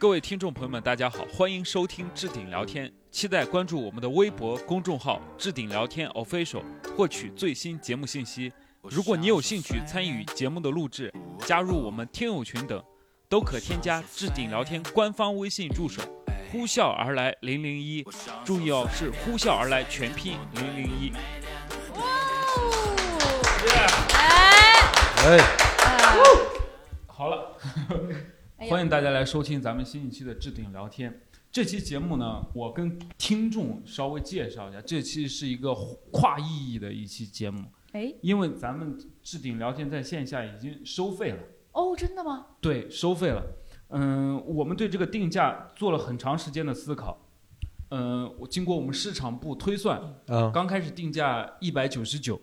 各位听众朋友们，大家好，欢迎收听置顶聊天，期待关注我们的微博公众号“置顶聊天 official”，获取最新节目信息。如果你有兴趣参与节目的录制，加入我们听友群等，都可添加置顶聊天官方微信助手“呼啸而来零零一”，注意哦，是“呼啸而来”全拼零零一。哇哦！哎。哎，好了，欢迎大家来收听咱们新一期的置顶聊天。这期节目呢，我跟听众稍微介绍一下，这期是一个跨意义的一期节目，哎因为咱们置顶聊天在线下已经收费了，哦，真的吗？对，收费了。嗯，我们对这个定价做了很长时间的思考。嗯，我经过我们市场部推算，啊，刚开始定价一百九十九，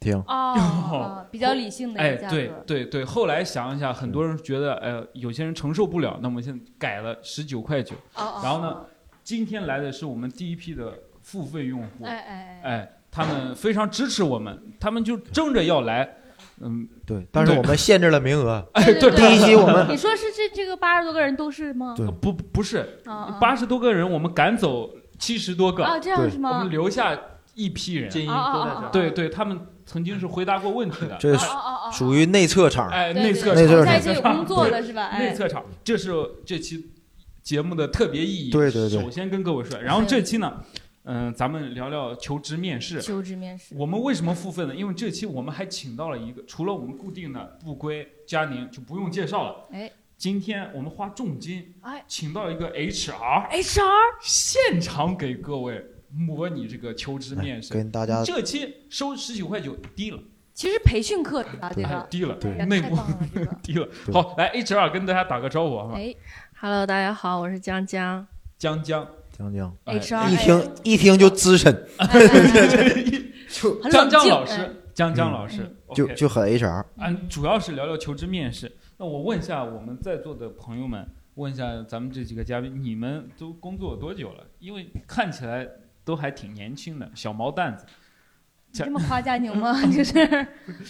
停，哦哦，比较理性的哎对。对对，后来想一下，很多人觉得，呃，有些人承受不了，那么现在改了十九块九。哦哦。然后呢，今天来的是我们第一批的付费用户，哎哎哎。哎，他们非常支持我们，他们就争着要来，嗯，对，但是我们限制了名额，哎，对对第一期我们你说是这这个八十多个人都是吗？对不不是啊啊八十多个人，我们赶走七十多个，啊，这样对我是吗们？留下一批人，精英都在这。对对，他们曾经是回答过问题的，这。属于内测场，哎，内测内测场，在这有工作的是吧？哎。内测场，这是这期节目的特别意义。对对对首先跟各位说，然后这期呢，嗯、咱们聊聊求职面试。求职面试。我们为什么付费呢？因为这期我们还请到了一个，除了我们固定的不归、佳宁就不用介绍了。哎今天我们花重金哎请到一个 HR，，HR 现场给各位模拟这个求职面试。跟大家这期收十九块九，低了，其实培训课啊，这哎个。低了，对内部。低了。好，来 HR 跟大家打个招呼好吗？哎 Hello，大家好，我是江江。江江，讲讲，哎，HR 一听一听就资深，就 很江江老师，江江老师，就就很 HR，嗯，主要是聊聊求职面试。那我问一下我们在座的朋友们，问一下咱们这几个嘉宾，你们都工作多久了？因为看起来都还挺年轻的，小毛蛋子。这么夸佳宁吗？就是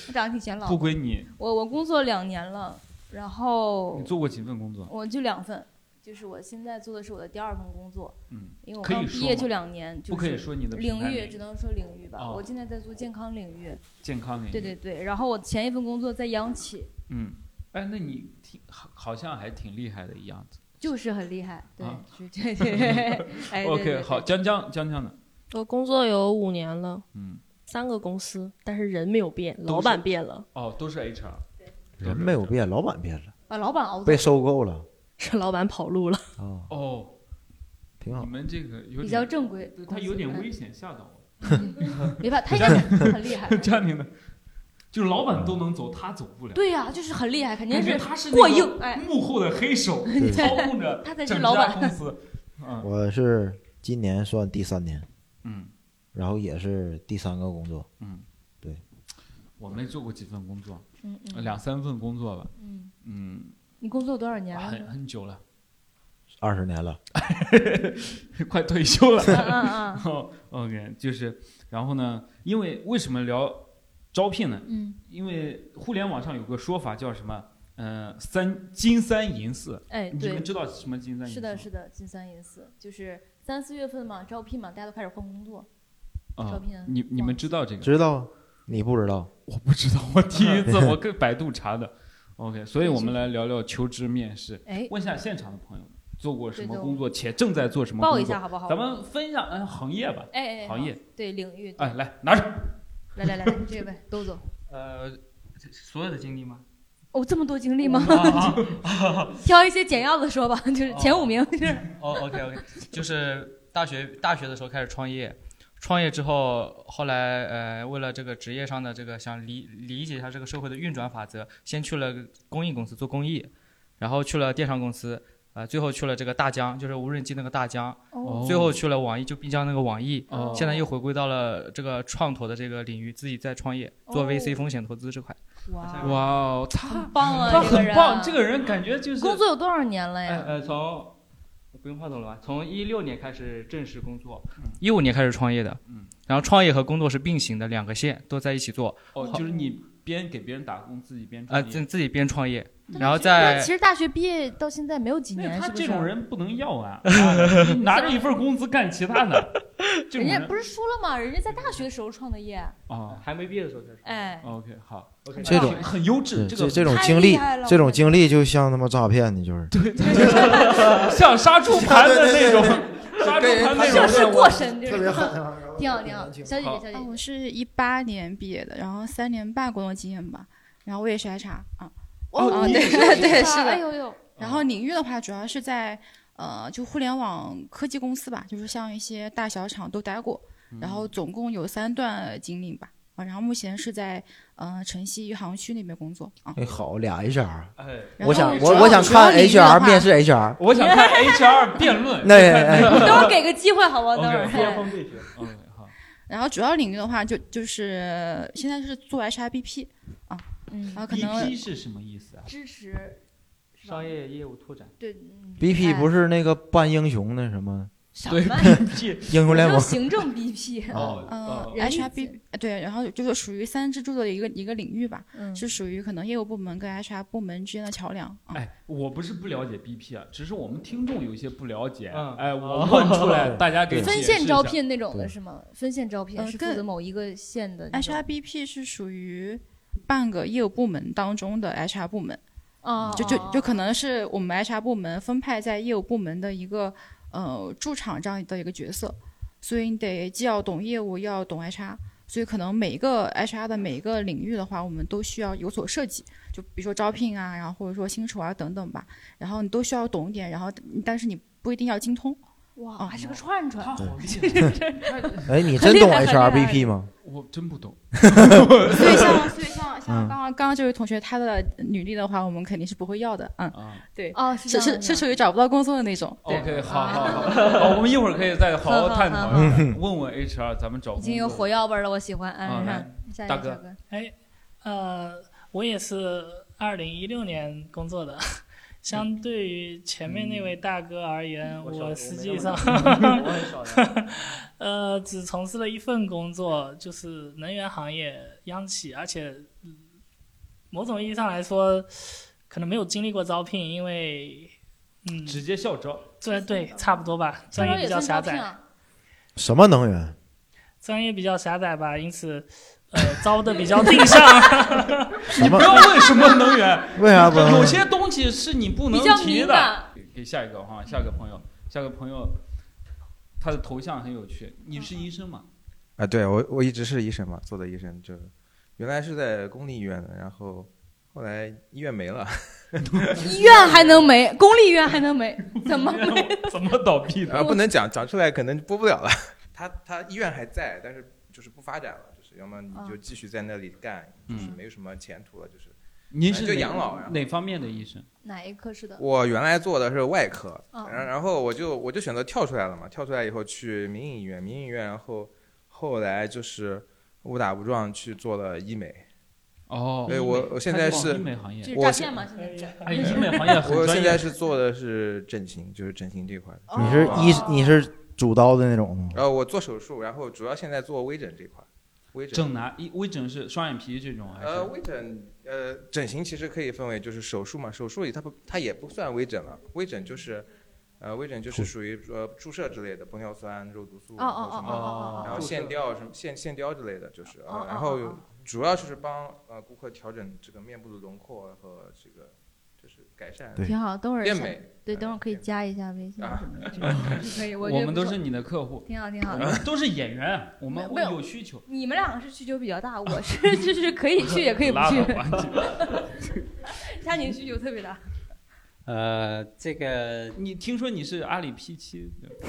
我长得挺显老不。归你，我我工作两年了，然后你做过几份工作？我就两份，就是我现在做的是我的第二份工作，嗯，因为我刚毕业就两年，就是不可以说你的领域，只能说领域吧。哦我现在在做健康领域，健康领域。对对对。然后我前一份工作在央企，嗯，哎，那你挺好，好像还挺厉害的一样子。就是很厉害，对，啊是对对对。哎 OK，好，江江江江的，我工作有五年了，嗯，三个公司，但是人没有变，老板变了，哦，都是 HR。人没有变，老板变了，把老板熬走被，收购了 是老板跑路了。啊，哦，挺好你。们这个有点比较正规对，他有点嗯危险，吓到我。没办法，他应该很很厉害。家庭的，就是老板都能走，他走不了。对呀，就是很厉害，肯定是他是过那个硬。哎，幕后的黑手，对操控着他才是整家老板。公司。嗯我是今年算第三年，嗯然后也是第三个工作，嗯，对，我没做过几份工作，嗯嗯两三份工作吧。嗯，嗯，你工作多少年了很？很久了，二十年了，快退休了。嗯嗯 OK，就是，然后呢，因为为什么聊招聘呢？嗯，因为互联网上有个说法叫什么？嗯、三金三银四。哎，你们，知道什么金三银四？是的，是的，金三银四，就是三四月份嘛，招聘嘛，大家都开始换工作，招啊、聘啊。你你们知道这个？知道啊？你不知道？我不知道，我第一 次我跟百度查的。OK，所以我们来聊聊求职面试。哎，问一下现场的朋友们，做过什么工作，且正在做什么工作？报一下好不好？咱们分一下嗯行业吧，哎哎，哎行业对领域，哎，来拿着。来来来，这位 都走。呃，所有的经历吗？哦，这么多经历吗？挑一些简要的说吧，就是前五名，就是哦，OK OK，就是大学大学的时候开始创业，创业之后，后来呃，为了这个职业上的这个想理理解一下这个社会的运转法则，先去了公益公司做公益，然后去了电商公司，呃，最后去了这个大疆，就是无人机那个大疆，哦最后去了网易，就滨江那个网易，哦现在又回归到了这个创投的这个领域，自己在创业做哦 VC 风险投资这块。哇，哇哦，他很棒啊，他这个人很棒，这个人感觉就是工作有多少年了呀？哎呃，从不用话筒了吧？从一六年开始正式工作，一五年开始创业的，嗯，然后创业和工作是并行的，两个线都在一起做。哦，就是你边给别人打工，自己边啊，创业。自自己边创业，然后是那再其实大学毕业到现在没有几年，他？这种人不能要啊，啊拿着一份工资干其他的，这种人人家不是说了吗？人家在大学的时候创的业。啊。还没毕业的时候才哎，OK，好，OK，，这种很很优质，这个这这种经历这种经历就像他妈诈骗的，就是对像杀猪盘的那种，杀猪盘那种涉世过深，这种特别狠。挺好挺好。小姐姐，小姐姐，我，是一八年毕业的，然后三年半工作经验吧，然后我也是 HR 啊，哦啊对对是的，哎呦呦，然后领域的话主要是在呃就互联网科技公司吧，就是像一些大小厂都待过，然后总共有三段经历吧，啊，然后目前是在呃城西余杭区那边工作啊，哎，好俩 HR，哎，我想我我想看 HR 面试 HR，我想看 HR 辩论。那哎你等会儿给个机会好吗？等会儿。然后主要领域的话就就是现在是做 HRBP 嗯然，后可能 BP 是什么意思啊？支持商业业务拓展。对嗯 BP 哎不是那个扮英雄那什么对什么？BP 英雄联盟？行政 BP，哦嗯哦人力资，HRB 对，然后就是属于三支柱的一个一个领域吧，嗯，是属于可能业务部门跟 HR 部门之间的桥梁啊。哎，我不是不了解 BP 啊，只是我们听众有些不了解。嗯哎，我问出来，大家给分。线招聘那种的是吗？分线招聘是负责某一个线的 HRBP 是属于半个业务部门当中的 HR 部门，啊，就就哦就可能是我们 HR 部门分派在业务部门的一个呃驻场这样的一个角色，所以你得既要懂业务，又要懂 HR。所以可能每一个 HR 的每一个领域的话，我们都需要有所涉及，就比如说招聘啊，然后或者说薪酬啊等等吧，然后你都需要懂一点，然后但是你不一定要精通。哇，还是个串串，他好厉害，哎，你真懂 HRBP 吗？我真不懂。所以像所以像像嗯。刚刚刚刚这位同学他的履历的话，我们肯定是不会要的，嗯，啊。对，哦，是是是是属于找不到工作的那种。对，，OK，好好。好，我们一会儿可以再好好探讨一下，问问 HR，咱们找已经有火药味儿了，我喜欢。啊嗯，来下一大哥，哎，呃，我也是二零一六年工作的。相对于前面那位大哥而言，我实际上。呃只从事了一份工作，就是能源行业央企，而且嗯某种意义上来说，可能没有经历过招聘，因为嗯，直接校招。对对，差不多吧，专业比较狭窄？什么能源？专业比较狭窄吧，因此呃招的比较定向。什么不？要问什么能源，为啥不能？有些东西是你不能比较提的。给给下一个哈，下个朋友，下个朋友，他的头像很有趣。你是医生吗？啊，对我我一直是医生嘛，做的医生就原来是在公立医院的，然后后来医院没了，医院还能没，公立医院还能没，怎么没？怎么倒闭的？啊不能讲讲出来可能播不了了。他他医院还在，但是就是不发展了，就是要么你就继续在那里干，就是嗯没有什么前途了。就是您是哪就养老呀哪方面的医生？哪一科室的？我原来做的是外科，哦然然后我就我就选择跳出来了嘛，跳出来以后去民营医院，民营医院，然后后来就是误打误撞去做了医美。哦，对我我现在是医美行业就，是我诈骗嘛？现在医美行业很专业我现在。是做的是整形，就是整形这块的。你是医哦你是主刀的那种吗？呃，我做手术，然后主要现在做微整这块。微整，整哪？一微整是双眼皮这种还是？呃，微整，呃，整形其实可以分为就是手术嘛，手术里它不它也不算微整了，微整就是，呃，微整就是属于呃注射之类的，玻尿酸、肉毒素，哦哦哦哦或者什么，然后线雕什么线线雕之类的，就是，然哦后主要就是帮呃顾客调整这个面部的轮廓和这个就是改善对挺好，等会儿变美。对，呃等会儿可以加一下微信啊什么的 可以。我们都是你的客户，挺好，挺好我。们 都是演员，我们会没有有需求。你们两个是需求比较大，我是就是 可以去也可以不去佳宁需求特别大。呃，这个你听说你是阿里 P 七？不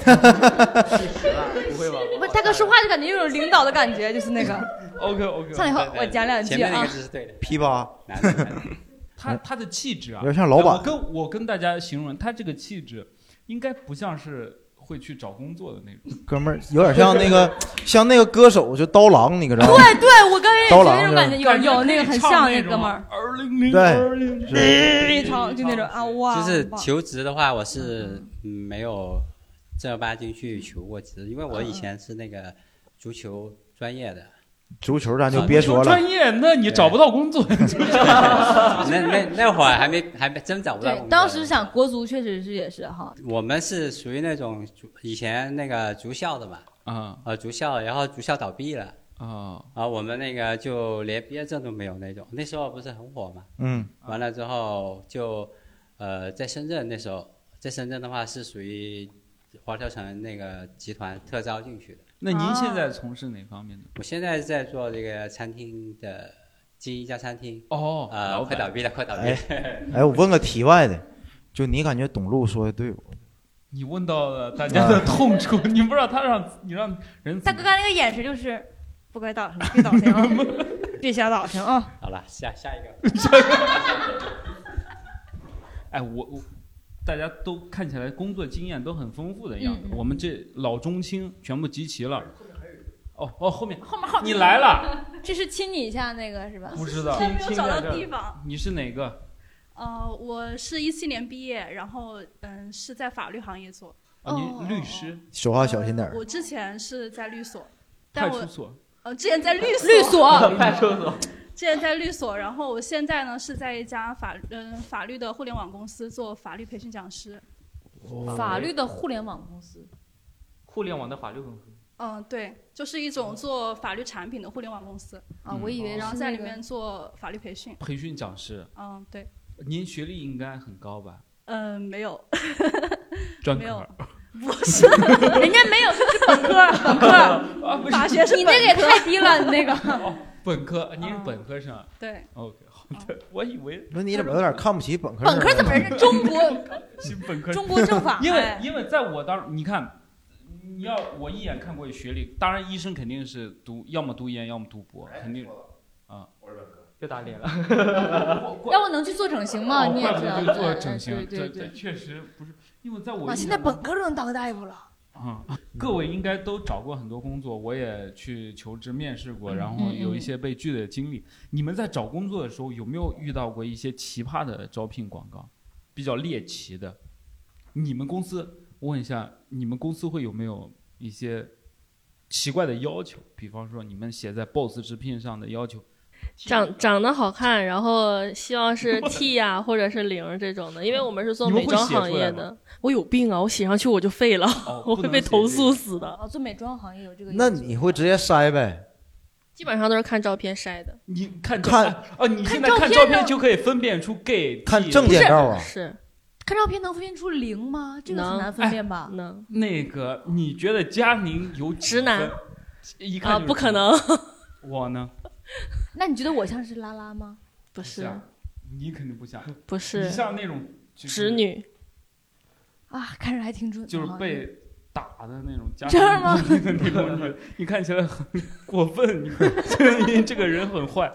会吧？不，大哥说话就感觉有种领导的感觉，就是那个 OK OK，上来以后我讲两句啊前面那个。字是对的。P 八男的他他的气质啊，有点像老板我跟我跟大家形容，他这个气质应该不像是会去找工作的那种。哥们儿有点像那个 像那个歌手就刀郎，你可知道吗？对对，我刚才感觉，有有那个很像唱那哥们儿，二零零对二零是 一唱就那种啊哇，就是求职的话，我是嗯没有正儿八经去求过职，因为我以前是那个足球专业的，足球咱就别说了专，业，那你找不到工作。那那那会儿还没还没真找不到工，作。对当时想国足确实是也是哈，我们是属于那种以前那个足校的嘛，啊呃，足校，然后足校倒闭了，啊我们那个就连毕业证都没有那种，那时候不是很火嘛，嗯，完了之后就，呃，在深圳那时候，在深圳的话是属于华侨城那个集团特招进去的。那您现在从事哪方面的？我现在在做这个餐厅的经营一家餐厅，哦呃，老板快倒闭了，快倒闭哎了。哎，我问个题外的，就你感觉董路说的对不？你问到了大家的痛处，你不知道他让你让人大哥刚那个眼神就是不该打听，别打听啊，别瞎打听啊。好了，下下一个。哎，我我大家都看起来工作经验都很丰富的样子，嗯嗯我们这老中青全部集齐了。哦哦，后面后面后面你来了，这是亲你一下那个是吧？不知道还没有找到地方。你是哪个？呃，我是一七年毕业，然后嗯是在法律行业做。啊，你律师，说话小心点儿。我之前是在律所，派但我出所，呃之前在律律所 派出所。之前在律所，然后我现在呢是在一家法嗯、法律的互联网公司做法律培训讲师。法律的互联网公司，互联网的法律公司。嗯，对，就是一种做法律产品的互联网公司。啊我以为然后是在里面做法律培训。培训讲师。嗯，对，您学历应该很高吧？嗯，没有，专没有科。不是，人家没有，这是本科，本科，不是法学是你那个也太低了，你那个。本科，您是本科生啊？对。OK，好的，我以为那你怎么有点看不起本科？本科怎么是中国 是本科中国政法因为哎因为在我当你看，你要我一眼看过学历，当然医生肯定是读要么读研，要么读博，肯定啊。我是本科。别打脸了。要不能去做整形嘛？哦你也知道，怪不得就做对整形，对对对。确实不是，因为在我啊，现在本科都能当大夫了。啊、各位应该都找过很多工作，我也去求职面试过，嗯然后有一些被拒的经历。你们在找工作的时候有没有遇到过一些奇葩的招聘广告，比较猎奇的？你们公司，我问一下，你们公司会有没有一些奇怪的要求？比方说，你们写在 BOSS 直聘上的要求，长长得好看，然后希望是 T 呀、或者是零这种的，因为我们是做美妆行业的。我有病啊！我写上去我就废了，我会被投诉死的。哦，做美妆行业有这个。那你会直接筛呗？基本上都是看照片筛的。你看看哦，你现在看照片看照片呢就可以分辨出 gay 看 T 证件照啊是看照片能分辨出零吗？这个很难分辨吧？能。那个，你觉得佳宁有直男？一看啊，不可能。我呢？那你觉得我像是拉拉吗？不是像，你肯定不像，不是你像那种就是直女。啊，看着还挺准就是。被打的那种家这样吗庭的那种女，你看起来很过分，你你 这个人很坏。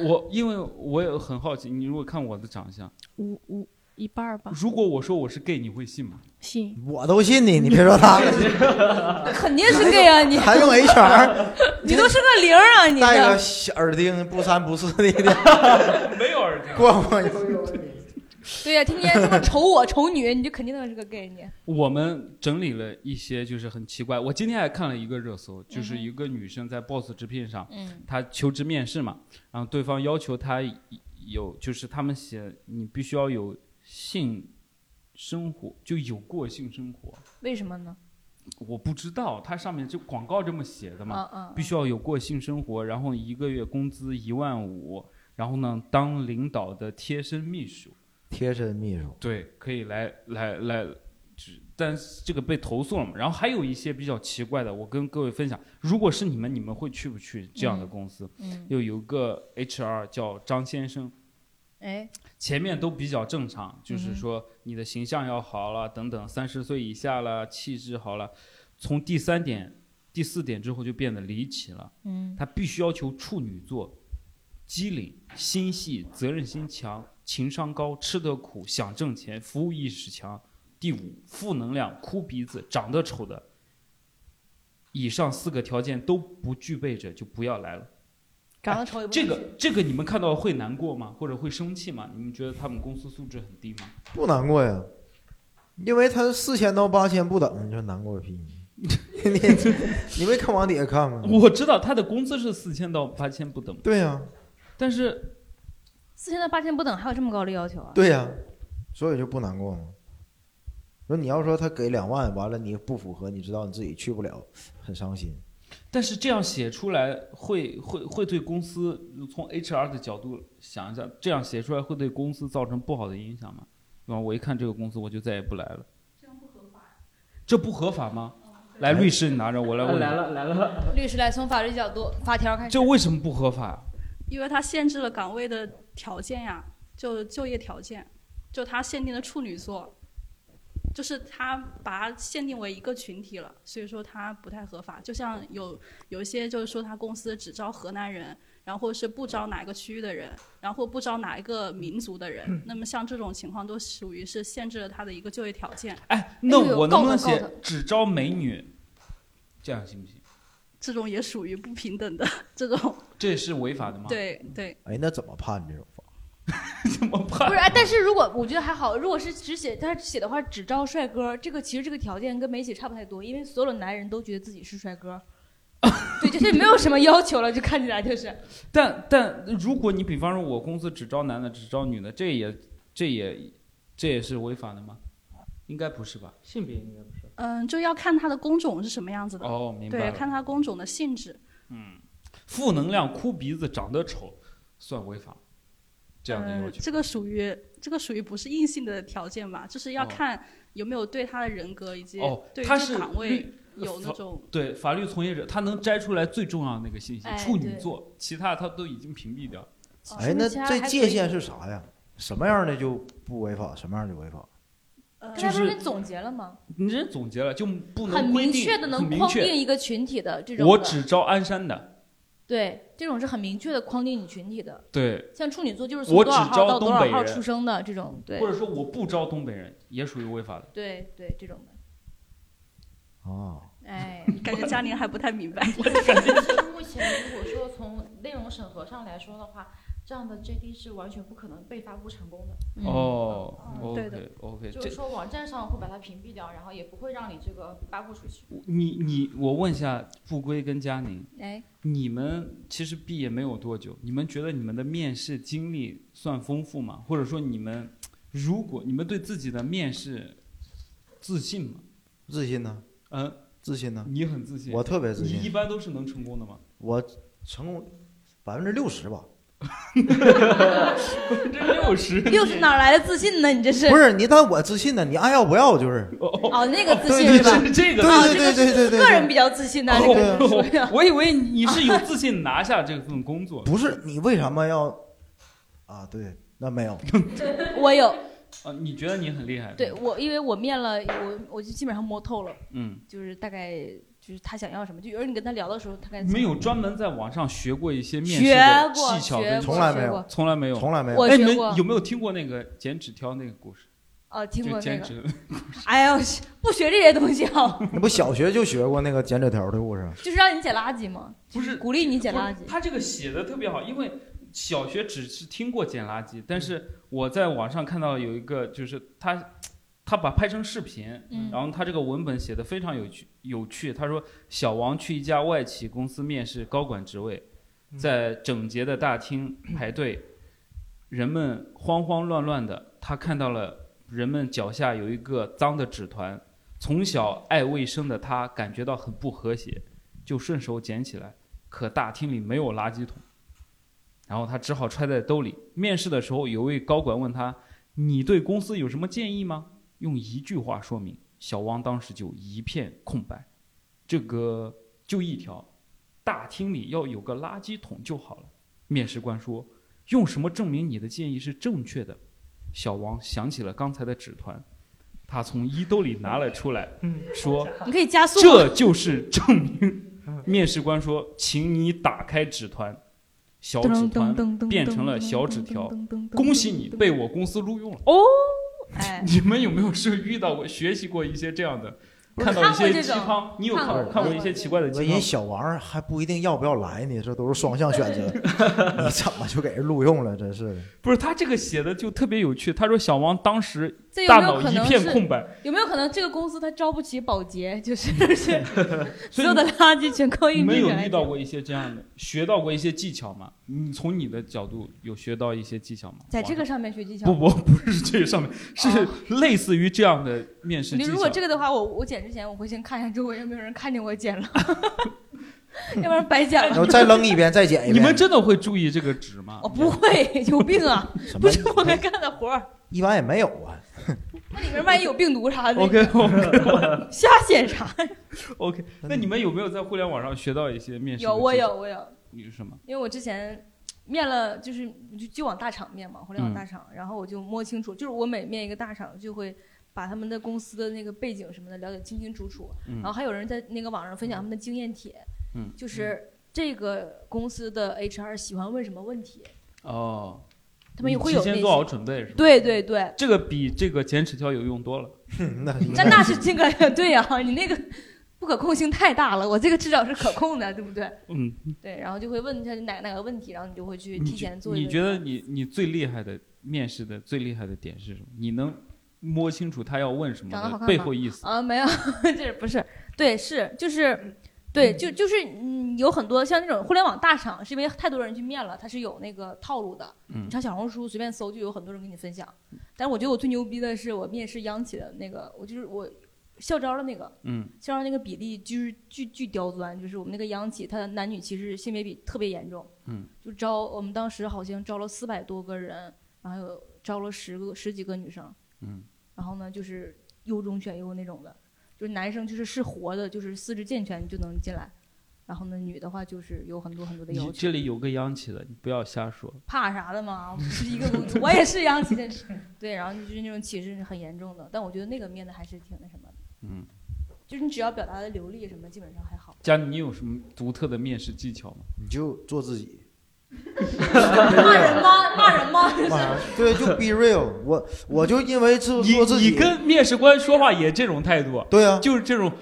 我因为我也很好奇，你如果看我的长相，五五一半儿吧。如果我说我是 gay，你会信吗？信。我都信你，你别说他，肯定是 gay 啊！你还用 HR？你都是个零啊！你戴个小耳钉，不三不四的，没有耳钉，逛逛悠悠。对呀，天天这么瞅我瞅女，你就肯定能是个 gay 你。我们整理了一些就是很奇怪，我今天还看了一个热搜，就是一个女生在 Boss 直聘上，嗯她求职面试嘛，然后对方要求她有，就是他们写你必须要有性生活，就有过性生活。为什么呢？我不知道，它上面就广告这么写的嘛，嗯嗯嗯必须要有过性生活，然后一个月工资一万五，然后呢当领导的贴身秘书。贴身秘书，对，可以来来来，只但是这个被投诉了嘛。然后还有一些比较奇怪的，我跟各位分享。如果是你们，你们会去不去这样的公司？嗯嗯又有个 HR 叫张先生，哎，前面都比较正常，就是说你的形象要好了，等等，三十岁以下了，气质好了。从第三点、第四点之后就变得离奇了。嗯他必须要求处女座，机灵、心细、责任心强、情商高、吃得苦、想挣钱、服务意识强。第五，负能量、哭鼻子、长得丑的，以上四个条件都不具备者就不要来了。长得丑也不这个这个你们看到会难过吗？或者会生气吗？你们觉得他们公司素质很低吗？不难过呀，因为他四千到八千不等，你说难过个屁！你你没看往底下看吗？我知道他的工资是四千到八千不等，对呀、但是四千到八千不等，还有这么高的要求啊？对呀、所以就不难过嘛。说你要说他给两万，完了你不符合，你知道你自己去不了，很伤心。但是这样写出来会会会对公司从 HR 的角度想一下，这样写出来会对公司造成不好的影响吗？对吧？我一看这个公司，我就再也不来了。这不合法吗？来，律师你拿着，我来问。来了来了，律师来从法律角度法条开始。这为什么不合法？因为它限制了岗位的条件呀，就就业条件，就它限定了处女座，就是他把它限定为一个群体了，所以说它不太合法。就像有有一些就是说他公司只招河南人，然后是不招哪一个区域的人，然后不招哪一个民族的人，那么像这种情况都属于是限制了他的一个就业条件。哎，那我能不能写只招美女？这样行不行？这种也属于不平等的 这种，这是违法的吗？，对对。哎，那怎么判这种法？怎么判？不是，哎，但是如果我觉得还好，如果是只写他写的话，只招帅哥，这个其实这个条件跟没写差不太多，因为所有的男人都觉得自己是帅哥，对，就是没有什么要求了，就看起来就是。但但如果你比方说我公司只招男的，只招女的，这也这也这也是违法的吗？应该不是吧？性别应该不是。嗯，就要看他的工种是什么样子的。哦，明白对，看他工种的性质。嗯，负能量、哭鼻子、长得丑，算违法？这样的要呃，这个属于这个属于不是硬性的条件吧？就是要哦看有没有对他的人格以及哦对岗位律有那种对法律从业者，他能摘出来最重要的那个信息，哎处女座，其他他都已经屏蔽掉。哎，那他这界限是啥呀？什么样的就不违法，什么样的违法？呃，刚才不是你总结了吗？你这总结了，就不能很明确的能框定一个群体的这种的。我只招鞍山的，对，这种是很明确的框定你群体的。对，像处女座就是我从多少只招号到多少东北人号出生的这种，对或者说我不招东北人，也属于违法的。对对这种的。哦，哎，感觉佳宁还不太明白。目前如果说从内容审核上来说的话，这样的 JD 是完全不可能被发布成功的。嗯哦嗯对的，OK 就是说网站上会把它屏蔽掉，然后也不会让你这个发布出去。你你我问一下不归跟佳宁，哎，你们其实毕业没有多久，你们觉得你们的面试经历算丰富吗？或者说你们如果你们对自己的面试自信吗？自信呢？嗯，自信呢？你很自信，我特别自信你一，般都是能成功的吗？我成功百分之六十吧。百分之六十，六十哪来的自信呢？你这是不是你，但我自信呢，你爱要不要就是。哦，那个自信是吧？是这个哦对对对对对对，个人比较自信的，那个我以为你是有自信拿下这份工作。不是你为什么要啊？对，那没有。我有。啊，你觉得你很厉害？对，我，因为我面了，我我就基本上摸透了，嗯，就是大概就是他想要什么，就有人你跟他聊的时候，他该没有专门在网上学过一些面试的技巧跟从来没有从来没有，从来没有。哎，你们有没有听过那个剪纸条那个故事？哦，听过那个。剪纸，哎呦，不学这些东西啊，你不小学就学过那个剪纸条的故事？就是让你捡垃圾吗，不是鼓励你捡垃圾。他这个写的特别好，因为小学只是听过捡垃圾，但是我在网上看到有一个，就是他他把拍成视频，嗯然后他这个文本写的非常有趣有趣。他说小王去一家外企公司面试高管职位，在整洁的大厅排队，人们慌慌乱乱的，他看到了人们脚下有一个脏的纸团。从小爱卫生的他感觉到很不和谐，就顺手捡起来。可大厅里没有垃圾桶，然后他只好揣在兜里。面试的时候，有位高管问他：“你对公司有什么建议吗？”用一句话说明，小王当时就一片空白。这个就一条，大厅里要有个垃圾桶就好了。面试官说：“用什么证明你的建议是正确的？”小王想起了刚才的纸团，他从衣兜里拿了出来，说：“你可以加速。这就是证明。面试官说：“请你打开纸团。”小纸团变成了小纸条。恭喜你被我公司录用了。哦，哎，你们有没有是遇到过、学习过一些这样的？看到一些鸡汤，你有看过看过一些奇怪的鸡汤？人小王还不一定要不要来呢，这都是双向选择。你怎么就给人录用了？真是的。不是他这个写的就特别有趣。他说小王当时这有大脑一没有可能是片空白。有没有可能这个公司它招不起保洁，就是 是所有的垃圾全靠你们有遇到过一些这样的，学到过一些技巧吗？你从你的角度有学到一些技巧吗？在这个上面学技巧？不不不是这个上面，是 类似于这样的面试技巧。你如果这个的话，我我剪之前我会先看一下周围有没有人看见我剪了，要不然白剪了。然后再扔一遍，再剪一遍。你们真的会注意这个纸吗？我不会，有病啊！不是我该干的活儿，一般也没有啊。那里面万一有病毒啥的 OK OK，瞎写啥呀？OK，那你们有没有在互联网上学到一些面试？有，我有，我有。你是什么？因为我之前面了，就是就就往大厂面嘛，互联网大嗯厂，然后我就摸清楚，就是我每面一个大厂就会。把他们的公司的那个背景什么的了解清清楚楚，嗯然后还有人在那个网上分享他们的经验帖，嗯就是这个公司的 HR 喜欢问什么问题，哦，他们也会有那些提前做好准备是吧？对对对，这个比这个剪纸条有用多了。那那那是这个 对呀、你那个不可控性太大了，我这个至少是可控的，对不对？嗯，对，然后就会问一下哪哪个问题，然后你就会去提前做一个。你觉得你你最厉害的面试的最厉害的点是什么？你能摸清楚他要问什么的长得好看吗背后意思？啊？没有，这不是对，是就是对，就就是嗯，有很多像那种互联网大厂，是因为太多人去面了，它是有那个套路的。嗯你上小红书随便搜，就有很多人给你分享。但是我觉得我最牛逼的是我面试央企的那个，我就是我校招的那个，嗯校招那个比例就是巨巨刁钻，就是我们那个央企，它男女其实性别比特别严重。嗯就招我们当时好像招了四百多个人，然后有招了十个十几个女生。嗯然后呢，就是优中选优那种的，就是男生就是是活的，就是四肢健全就能进来，然后呢，女的话就是有很多很多的要你求。这里有个央企的，你不要瞎说。怕啥的嘛？我不是一个公司，我也是央企的，对，然后就是那种歧视是很严重的，但我觉得那个面的还是挺那什么的，嗯，就是你只要表达的流利什么，基本上还好。佳，你有什么独特的面试技巧吗？你就做自己。骂人吗？骂人吗？妈对，就 be real。我我就因为做你做自己，你跟面试官说话也这种态度？对啊，就是这种，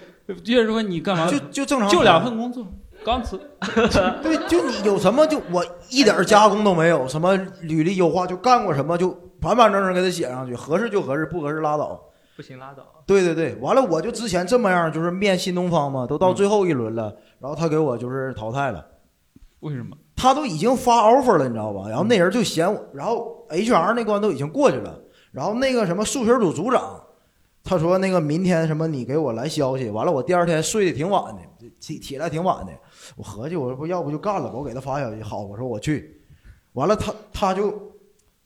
就是说你干嘛？就就正常就两份工作，刚辞。对，就你有什么就我一点加工都没有，什么履历优化就干过什么就板板正正给他写上去，合适就合适，不合适拉倒。不行拉倒。对对对，完了我就之前这么样，就是面新东方嘛，都到最后一轮了，然后他给我就是淘汰了。为什么？他都已经发 offer 了，你知道吧？然后那人就嫌我，然后 HR 那关都已经过去了，然后那个什么数学组组长，他说那个明天什么你给我来消息，完了我第二天睡得挺晚的，起起来挺晚的，我合计我说不要不就干了，我给他发消息，好，我说我去，完了他他就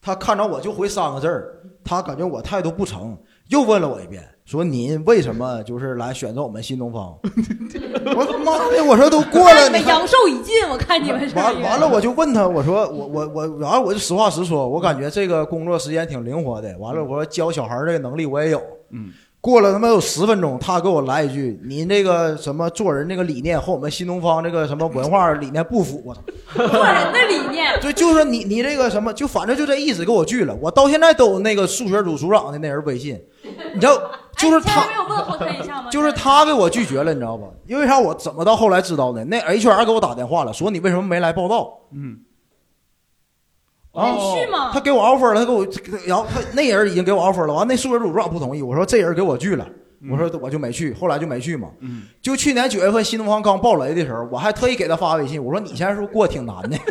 他看着我就回三个字儿，他感觉我态度不成，又问了我一遍，说您为什么就是来选择我们新东方？我他妈的，我说都过了，你们阳寿已尽，我看你们是。完完了，我就问他，我说我我我，然后我就实话实说，我感觉这个工作时间挺灵活的。完了，我说教小孩这个能力我也有。嗯，过了他妈有十分钟，他给我来一句：“您这个什么做人这个理念和我们新东方这个什么文化理念不符。”我操！做人的理念。对，就是你你这个什么，就反正就这意思，给我拒了。我到现在都有那个数学组组长的那人微信，你知道，就是他。没有问候他一下吗？就是他给我拒绝了，你知道吧？因为啥？我怎么到后来知道的？那 HR 给我打电话了，说你为什么没来报道？嗯，啊，他给我 offer 了，他给我，然后他那人已经给我 offer 了，完那数学组组长不同意，我说这人给我拒了，我说我就没去，后来就没去嘛。嗯，就去年九月份新东方刚爆雷的时候，我还特意给他发微信，我说你现在是不是过得挺难的？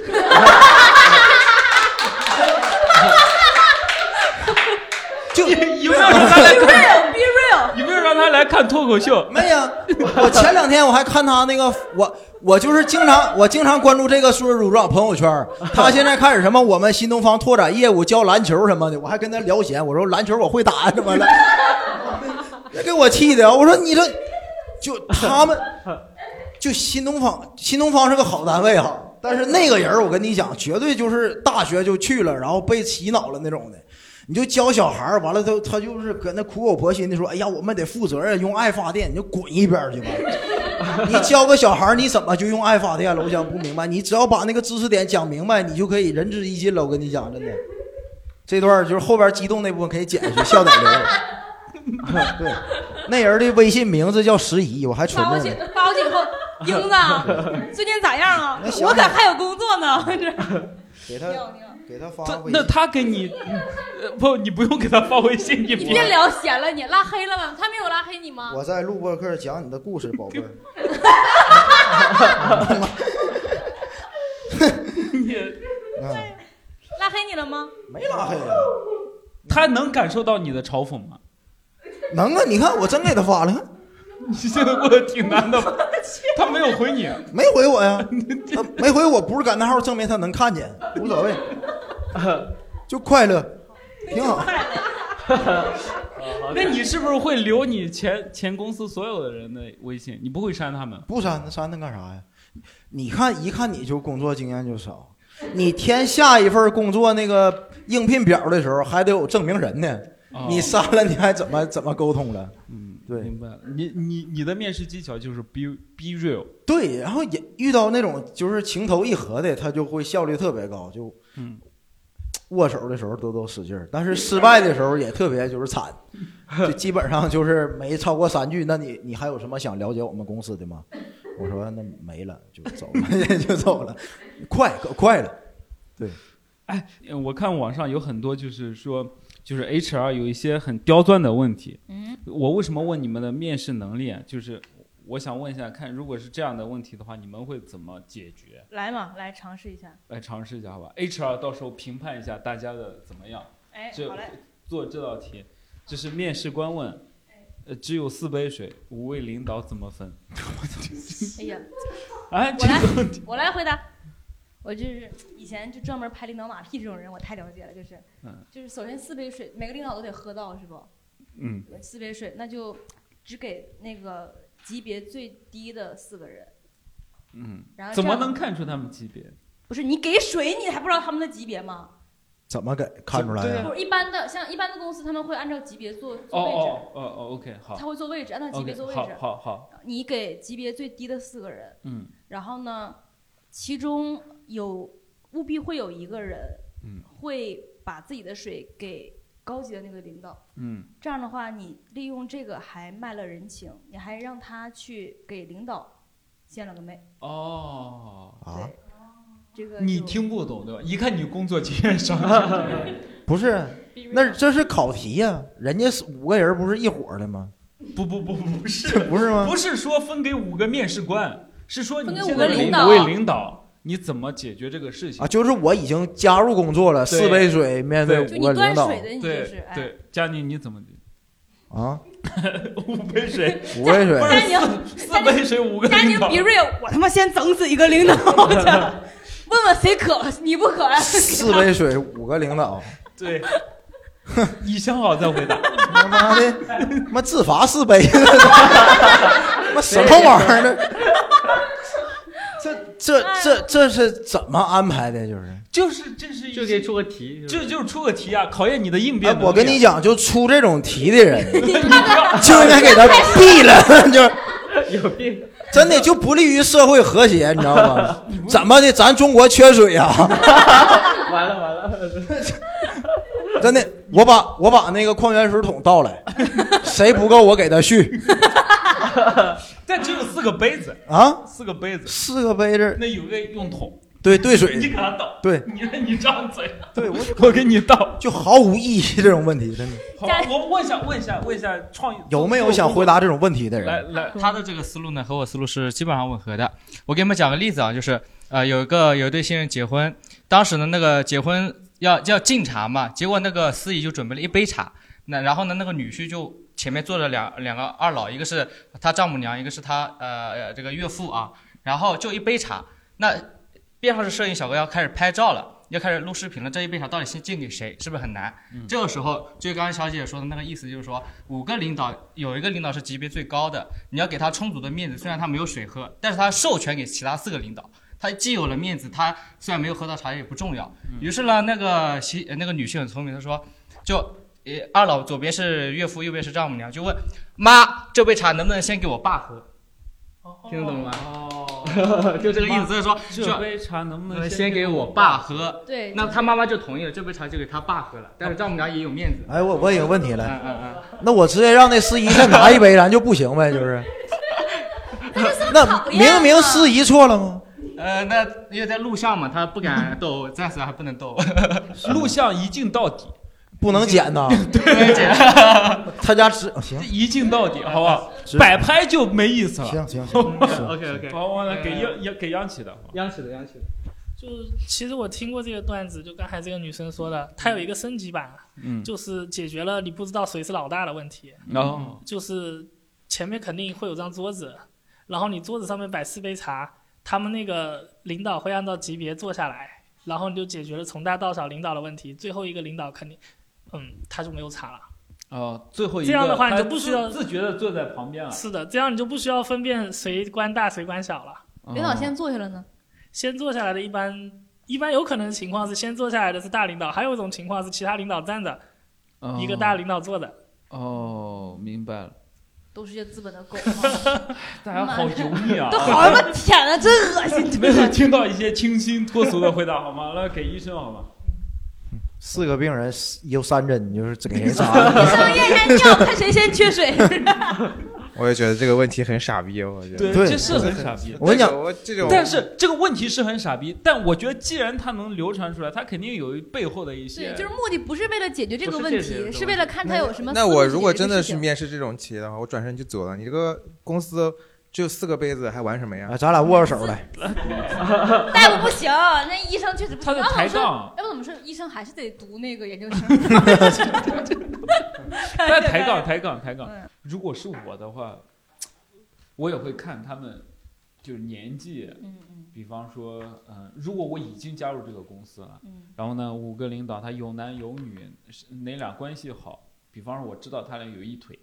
就有没有让他来 Be real, be real。来看脱口秀？没呀，我前两天我还看他那个，我我就是经常我经常关注这个数学组长朋友圈，他现在开始什么我们新东方拓展业务教篮球什么的，我还跟他聊闲，我说篮球我会打什么的？给我气的，我说你这就他们就新东方，新东方是个好单位哈，但是那个人我跟你讲，绝对就是大学就去了，然后被洗脑了那种的。你就教小孩儿，完了他他就是搁那苦口婆心的说，哎呀，我们得负责任，用爱发电，你就滚一边儿去吧。你教个小孩儿，你怎么就用爱发电了？我想不明白。你只要把那个知识点讲明白，你就可以仁至义尽了。我跟你讲，真的，这段儿就是后边激动那部分可以剪下去，笑点留。对，那人的微信名字叫十一，我还存发过去着呢。，发过去以后，英子 啊，最近咋样啊我可还有工作呢。这给他给他发他微信那他给你，呃不，你不用给他发微信，你你别聊闲了，你拉黑了吗？他没有拉黑你吗？我在录播课讲你的故事，宝贝儿。嗯，拉黑你了吗？没拉黑啊，他能感受到你的嘲讽吗？能啊！你看我真给他发了，看 你现在过得挺难的吧？他没有回你，没回我呀，他没回我，不是感叹号，证明他能看见，无所谓，就快乐，挺好。那你是不是会留你前前公司所有的人的微信？你不会删他们？不删，那删他干啥呀？你看，一看你就工作经验就少，你填下一份工作那个应聘表的时候，还得有证明人呢。哦你删了，你还怎么怎么沟通了？嗯，对明白了。你你你的面试技巧就是 be be real。对，然后也遇到那种就是情投意合的，他就会效率特别高，就嗯，握手的时候都都使劲儿，但是失败的时候也特别就是惨，就基本上就是没超过三句。那你你还有什么想了解我们公司的吗？我说那没了，就走了，就走了，快可快了。对，哎，我看网上有很多就是说，就是 HR 有一些很刁钻的问题。嗯，我为什么问你们的面试能力啊？就是我想问一下，看如果是这样的问题的话，你们会怎么解决？来嘛，来尝试一下。来尝试一下好吧？HR 到时候评判一下大家的怎么样。哎这好嘞做这道题，就是面试官问。呃，只有四杯水，五位领导怎么分？哎呀，哎，我来我来回答。我就是以前就专门拍领导马屁这种人，我太了解了。就是，嗯就是首先四杯水，每个领导都得喝到，是不？嗯，四杯水，那就只给那个级别最低的四个人。嗯然后，怎么能看出他们级别？不是你给水，你还不知道他们的级别吗？怎么给看出来呀、不是一般的，像一般的公司，他们会按照级别做哦做位置。哦哦哦，OK，好。他会做位置，按照级别 OK，做位置。好好好。你给级别最低的四个人，嗯然后呢，其中有务必会有一个人，嗯会把自己的水给高级的那个领导。嗯这样的话，你利用这个还卖了人情，你还让他去给领导献了个媚。哦啊，这个你听不懂对吧？一看你工作经验少。不是，那这是考题呀、人家是五个人不是一伙儿的吗？不不不不是，不是吗不是说分给五个面试官，是说你分给现在有五个领导五位领导，你怎么解决这个事情？啊，就是我已经加入工作了，四杯水面对对五个领导。对对，佳宁你怎么？啊，五杯水，五杯水。佳宁四四杯水五个佳宁领导。be real，我他妈先整死一个领导去，问问谁渴，你不渴？呀？四杯水五个领导，对，你想好再回答。他妈的，妈自罚四杯，妈什么玩意儿呢？这这这这是怎么安排的？就是，就是这是就给出个题，就就是出个题啊，考验你的应变哎能力啊。我跟你讲，就出这种题的人，就应该给他毙了，就有病。真的就不利于社会和谐，你知道吗？怎么的？咱中国缺水呀、完了完了，真的，我把我把那个矿泉水桶倒来，谁不够我给他续但只有四个杯子，啊！四个杯子，四个杯子，那有个用桶，对兑水。你给他倒，对。你你张嘴，对我 我给你倒。就毫无意义这种问题，真的。好，我问一下，问一下，问一下，创意。有没有想回答这种问题的人？来来，他的这个思路呢和我思路是基本上吻合的。我给你们讲个例子啊，就是呃有一个有一对新人结婚，当时呢那个结婚要要敬茶嘛，结果那个司仪就准备了一杯茶，那然后呢那个女婿就前面坐着两两个二老，一个是他丈母娘，一个是他呃呃这个岳父啊，然后就一杯茶，那边上是摄影小哥要开始拍照了。要开始录视频了，这一杯茶到底先敬给谁，是不是很难？这个时候，就刚刚小姐姐说的那个意思，就是说五个领导有一个领导是级别最高的，你要给他充足的面子，虽然他没有水喝，但是他授权给其他四个领导，他既有了面子，他虽然没有喝到茶也不重要。于是呢，那个媳呃那个女性很聪明，她说，就呃二老左边是岳父，右边是丈母娘，就问妈这杯茶能不能先给我爸喝？听得懂吗？哦，就这个意思，就是说这杯茶能不能先给我爸喝？对那他妈妈就同意了，这杯茶就给他爸喝了，但是丈母娘也有面子。哎，我我有个问题嗯了，嗯嗯。那我直接让那司仪再拿一杯，咱就不行呗？就是，那明明司仪错了吗？呃，那因为在录像嘛，他不敢斗，暂时还不能斗。录像一镜到底，不能剪呐。对，剪。他家只行，一镜到底，好不好？摆拍就没意思了。行行行 OK，OK 好，我来给央央给央企的，央企的央企的。就其实我听过这个段子，就刚才这个女生说的，她有一个升级版，嗯就是解决了你不知道谁是老大的问题。哦就是前面肯定会有张桌子，然后你桌子上面摆四杯茶，他们那个领导会按照级别坐下来，然后你就解决了从大到小领导的问题。最后一个领导肯定，嗯，他就没有茶了。哦，最后一个这样的话你就不需要自自觉的坐在旁边了。是的，这样你就不需要分辨谁官大谁官小了。领导先坐下了呢，先坐下来的一般一般有可能情况是先坐下来的是大领导，还有一种情况是其他领导站着，哦一个大领导坐着。哦，明白了。都是些资本的狗。大家好油腻啊！都好他妈舔啊，真恶心！没有听到一些清新脱俗的回答好吗？来给医生好吗？四个病人有三针，你就是只给人仨。医生验验尿，看谁先缺水。我也觉得这个问题很傻逼，我觉得。对，这是很傻逼。我跟你讲我这种，但是这个问题是很傻逼，但我觉得既然它能流传出来，它肯定有背后的一些。对，就是目的不是为了解决这个问题，是为了看他有什么思那我如果真的去面试这种企业的话，我转身就走了。你这个公司只有四个杯子，还玩什么呀？啊，咱俩握个手来。大夫不行，那医生确实不行。他在要不怎么说抬杠要不怎么说，医生还是得读那个研究生。但抬杠抬杠抬杠嗯。如果是我的话，我也会看他们就是年纪，嗯嗯比方说，嗯、如果我已经加入这个公司了，嗯然后呢，五个领导他有男有女，是哪俩关系好？比方说我知道他俩有一腿，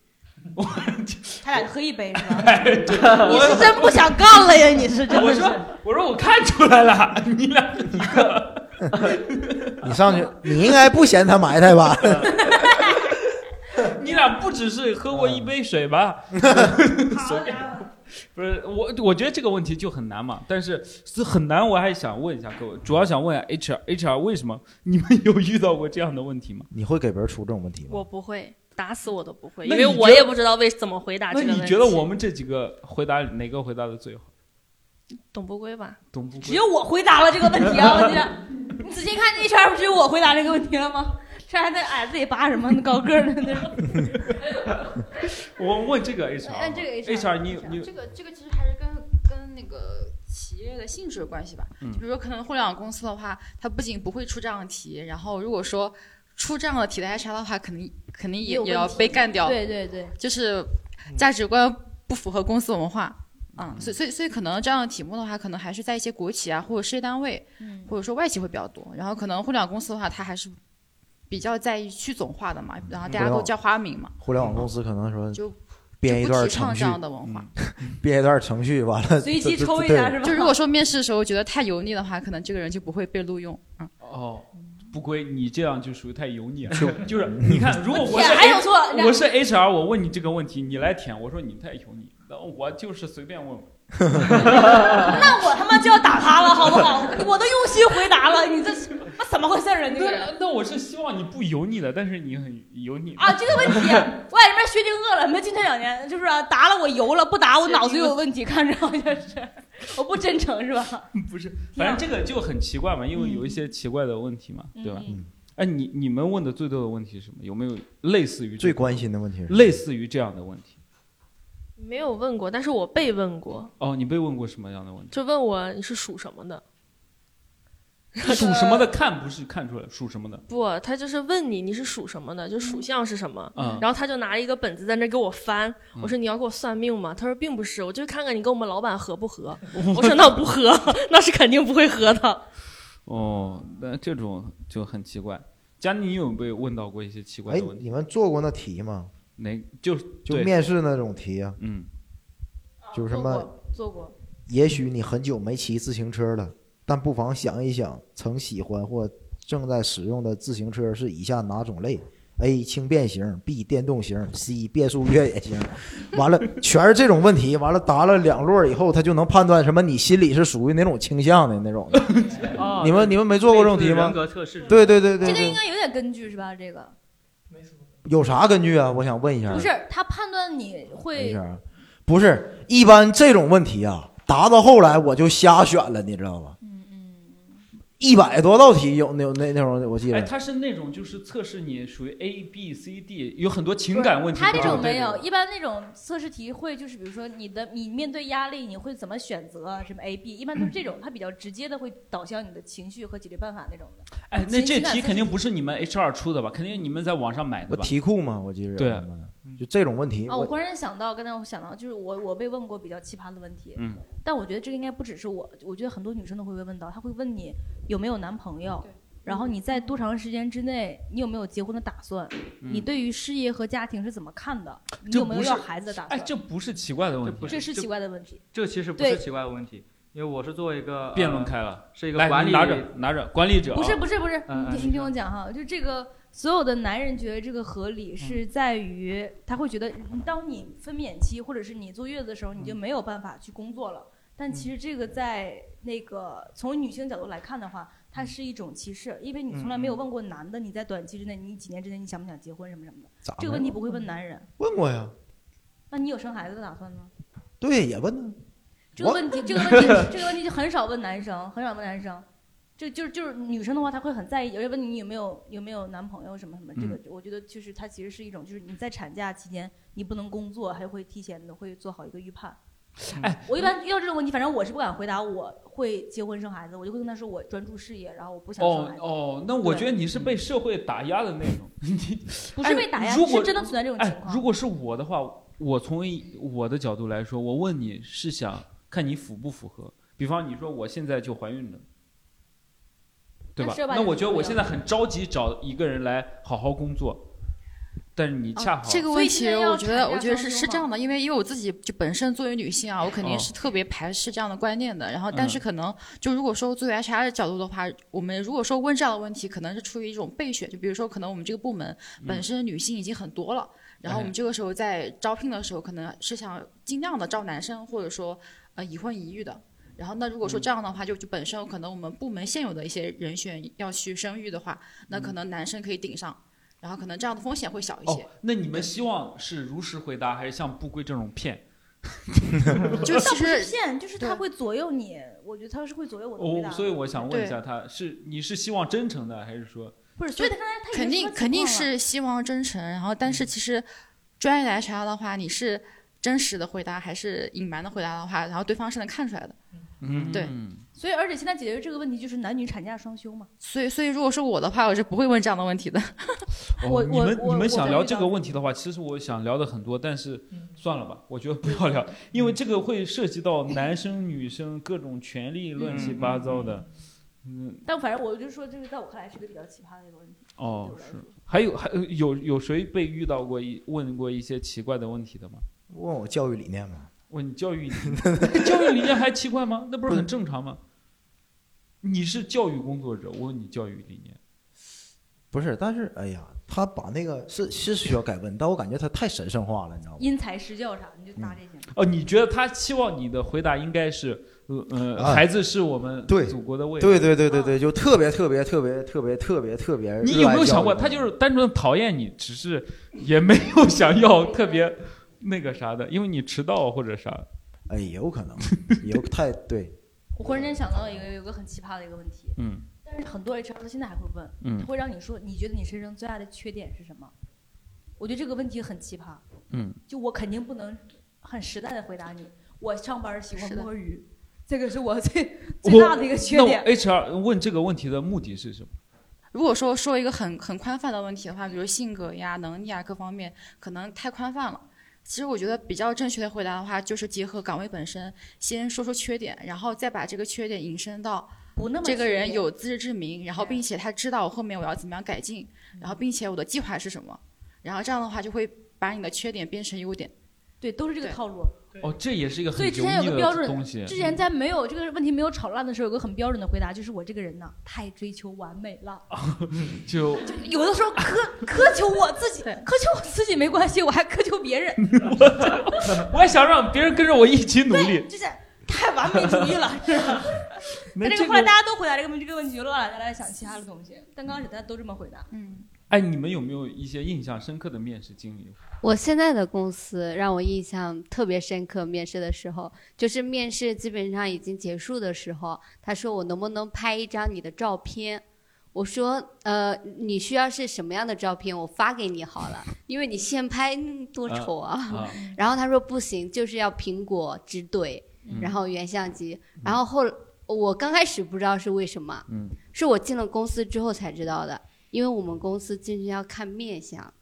他俩喝一杯是吧？对 你是真不想干了呀？你是真的是。我说我说我看出来了，你俩一个，你上去，你应该不嫌他埋汰吧？你俩不只是喝过一杯水吧？随便。不是我，我觉得这个问题就很难嘛。但是是很难，我还想问一下各位，主要想问一下 HR，HR 为什么你们有遇到过这样的问题吗？你会给别人出这种问题吗？我不会，打死我都不会，因为我也不知道为怎么回答这个问题。那你觉得我们这几个回答哪个回答的最好？董不归吧？董不归只有我回答了这个问题啊！我觉得，你仔细看这一圈，不只有我回答这个问题了吗？这还在矮子里拔什么高个儿的那种。我问这个 HR，按这个 HR 你你这个这个其实还是跟跟那个企业的性质有关系吧。嗯就比如说，可能互联网公司的话，它不仅不会出这样的题，然后如果说出这样的题的 HR 的话，肯定肯定也也要被干掉。对对对，就是价值观不符合公司文化。嗯，所以所以所以可能这样的题目的话，可能还是在一些国企啊或者事业单位，嗯。或者说外企会比较多。然后可能互联网公司的话，它还是比较在意去总化的嘛，然后大家都叫花名嘛。互联网公司可能说就 编一段程序，这样的文化。嗯编一段程序完了，随机抽一下是吧？就如果说面试的时候觉得太油腻的话，可能这个人就不会被录用。嗯，哦，不归你这样就属于太油腻了就，是你看，如果我是舔还有错我是 HR，我问你这个问题，你来舔，我说你太油腻，那我就是随便问问。那我他妈就要打他了，好不好？我都用心回答了，你这是那怎么回事儿啊？这个那那我是希望你不油腻的，但是你很油腻啊，这个问题，我在这边薛定谔了，没进这两年，就是啊答了我油了，不答我脑子有问题，看着好像是，我不真诚是吧？不是，反正这个就很奇怪嘛，因为有一些奇怪的问题嘛，对吧？嗯哎，你你们问的最多的问题是什么？有没有类似于最关心的问题是什么类似于这样的问题？没有问过，但是我被问过，哦，你被问过什么样的问题？就问我你是属什么的？属什么的看不是看出来属什么的，不，他就是问你你是属什么的，就属相是什么。嗯然后他就拿一个本子在那给我翻，嗯我说你要给我算命吗？他说并不是，我就看看你跟我们老板合不合。我说那不合，那是肯定不会合的。哦，那这种就很奇怪。佳妮，你有被问到过一些奇怪哎的问，题？你们做过那题吗？哪就就面试那种题啊？嗯，就是什么？做过，也许你很久没骑自行车了，但不妨想一想，曾喜欢或正在使用的自行车是以下哪种类？A. 轻便型，B. 电动型，C. 变速越野型。完了，全是这种问题。完了，答了两摞以后，他就能判断什么你心里是属于哪种倾向的那种的。哦你们你们没做过这种题吗人格测试？对对对对这个应，该有点根据是吧？这个有啥根据啊？我想问一下。不是他判断你会不是一般这种问题啊，答到后来我就瞎选了，你知道吧？一百多道题有那有那那种我记得哎，得。它是那种就是测试你属于 A B C D，有很多情感问题。他这种没有，一般那种测试题会就是比如说你的你面对压力你会怎么选择什么 A B，一般都是这种，他比较直接的会导向你的情绪和解决办法那种的。哎，那这题肯定不是你们 HR 出的吧？肯定你们在网上买的吧？题库嘛，我记得。对就这种问题，啊，我我忽然想到，刚才我想到，就是我我被问过比较奇葩的问题，嗯，但我觉得这个应该不只是我，我觉得很多女生都会被问到，她会问你有没有男朋友，然后你在多长时间之内，你有没有结婚的打算，你嗯对于事业和家庭是怎么看的，你有没有要孩子的打算？哎，这不是奇怪的问题，这是奇怪的问题。这其实不对是奇怪的问题，因为我是作为一个辩论呃开了，是一个管理来你拿着拿着，管理者啊不是不是不是，嗯嗯你听你听我讲哈，就这个所有的男人觉得这个合理嗯是在于他会觉得，当你分娩期或者是你坐月子的时候，你就嗯没有办法去工作了。但其实这个在那个从女性角度来看的话，它是一种歧视，因为你从来没有问过男的，你在短期之内，你几年之内你想不想结婚什么什么的咋，这个问题不会问男人。问过呀，那你有生孩子的打算吗？对，也问呢。这个问题，这个问题，这个问题就很少问男生，很少问男生。就就就是女生的话，她会很在意，有人问你有没有有没有男朋友什么什么，这个嗯我觉得就是它其实是一种，就是你在产假期间你不能工作，还会提前的会做好一个预判。哎，我一般遇到这种问题，反正我是不敢回答我会结婚生孩子，我就会跟他说我专注事业，然后我不想生哦孩子。哦，那我觉得你是被社会打压的那种，你不是被打压哎如果是真的存在这种情哎，况如果是我的话，我从一我的角度来说，我问你是想看你符不符合。比方你说我现在就怀孕了，对吧那我觉得我现在很着急找一个人来好好工作，但是你恰好、这个问题，我觉得，我觉得是是这样的，因为因为我自己就本身作为女性啊，我肯定哦是特别排斥这样的观念的。然后，但是嗯可能就如果说作为 HR 的角度的话，我们如果说问这样的问题，可能是出于一种备选，就比如说可能我们这个部门本身女性已经很多了，然后我们这个时候在招聘的时候，可能是想尽量的招男生，或者说呃已婚已育的。然后，那如果说这样的话，就就本身可能我们部门现有的一些人选要去生育的话，那可能男生可以顶上，然后可能这样的风险会小一些。哦，那你们希望是如实回答，还是像不归这种骗？就是骗，就是他会左右你，我觉得他是会左右我的回答哦，所以我想问一下他，是你是希望真诚的，还是说？不是，所以他刚才他肯定肯定是希望真诚，然后但是其实专业的 HR 的话，你是真实的回答还是隐瞒的回答的话，然后对方是能看出来的。嗯，对。所以，而且现在解决这个问题就是男女产假双休嘛。所以所以如果是我的话，我是不会问这样的问题的。我哦、你们我你们想聊这个问题的话，其实我想聊的很多，但是算了吧，我觉得不要聊，因为这个会涉及到男生女生各种权利乱七八糟的。嗯，但反正我就说，这个在我看来是个比较奇葩的一个问题。哦，是。还有还有有有谁被遇到过一问过一些奇怪的问题的吗？问我教育理念吗？问你教育理念，教育理念还奇怪吗？那不是很正常吗？你是教育工作者，我问你教育理念。不是，但是哎呀，他把那个是是需要改问，但我感觉他太神圣化了，你知道吗？因材施教啥，你就搭这些。哦，你觉得他期望你的回答应该是，呃呃，啊孩子是我们对祖国的未来。对对对对对，就特别特别特别特别特别特别。你有没有想过，他就是单纯讨厌你，只是也没有想要特别那个啥的，因为你迟到或者啥。哎，有可能，有太对。我忽然间想到一个有个很奇葩的一个问题，嗯，但是很多 HR 到现在还会问，嗯他会让你说，你觉得你身上最大的缺点是什么？我觉得这个问题很奇葩，嗯，就我肯定不能很实在的回答你，我上班喜欢摸鱼，这个是我最 最大的一个缺点。那 HR 问这个问题的目的是什么？如果说说一个很很宽泛的问题的话，比如性格呀、能力啊各方面，可能太宽泛了。其实我觉得比较正确的回答的话，就是结合岗位本身，先说说缺点，然后再把这个缺点引申到不那么这个人有自知之明，然后并且他知道我后面我要怎么样改进，然后并且我的计划是什么，然后这样的话就会把你的缺点变成优点。对，都是这个套路。哦，这也是一个很所以之前有个标准东西。之前在没有这个问题没有吵烂的时候，有个很标准的回答，就是我这个人呢太追求完美了，就有的时候苛苛求我自己，苛求我自己没关系，我还苛求别人，我还想让别人跟着我一起努力。就是太完美主义了，是吧？那这个后来大家都回答这个问这个问题就乱了，大家来想其他的东西。但刚开始大家都这么回答，嗯，哎，你们有没有一些印象深刻的面试经历？我现在的公司让我印象特别深刻，面试的时候，就是面试基本上已经结束的时候，他说我能不能拍一张你的照片？我说，呃，你需要是什么样的照片？我发给你好了，因为你现拍嗯多丑啊。啊 然后他说不行，就是要苹果直怼，嗯然后原相机。然后后我刚开始不知道是为什么，嗯，是我进了公司之后才知道的，因为我们公司进去要看面相。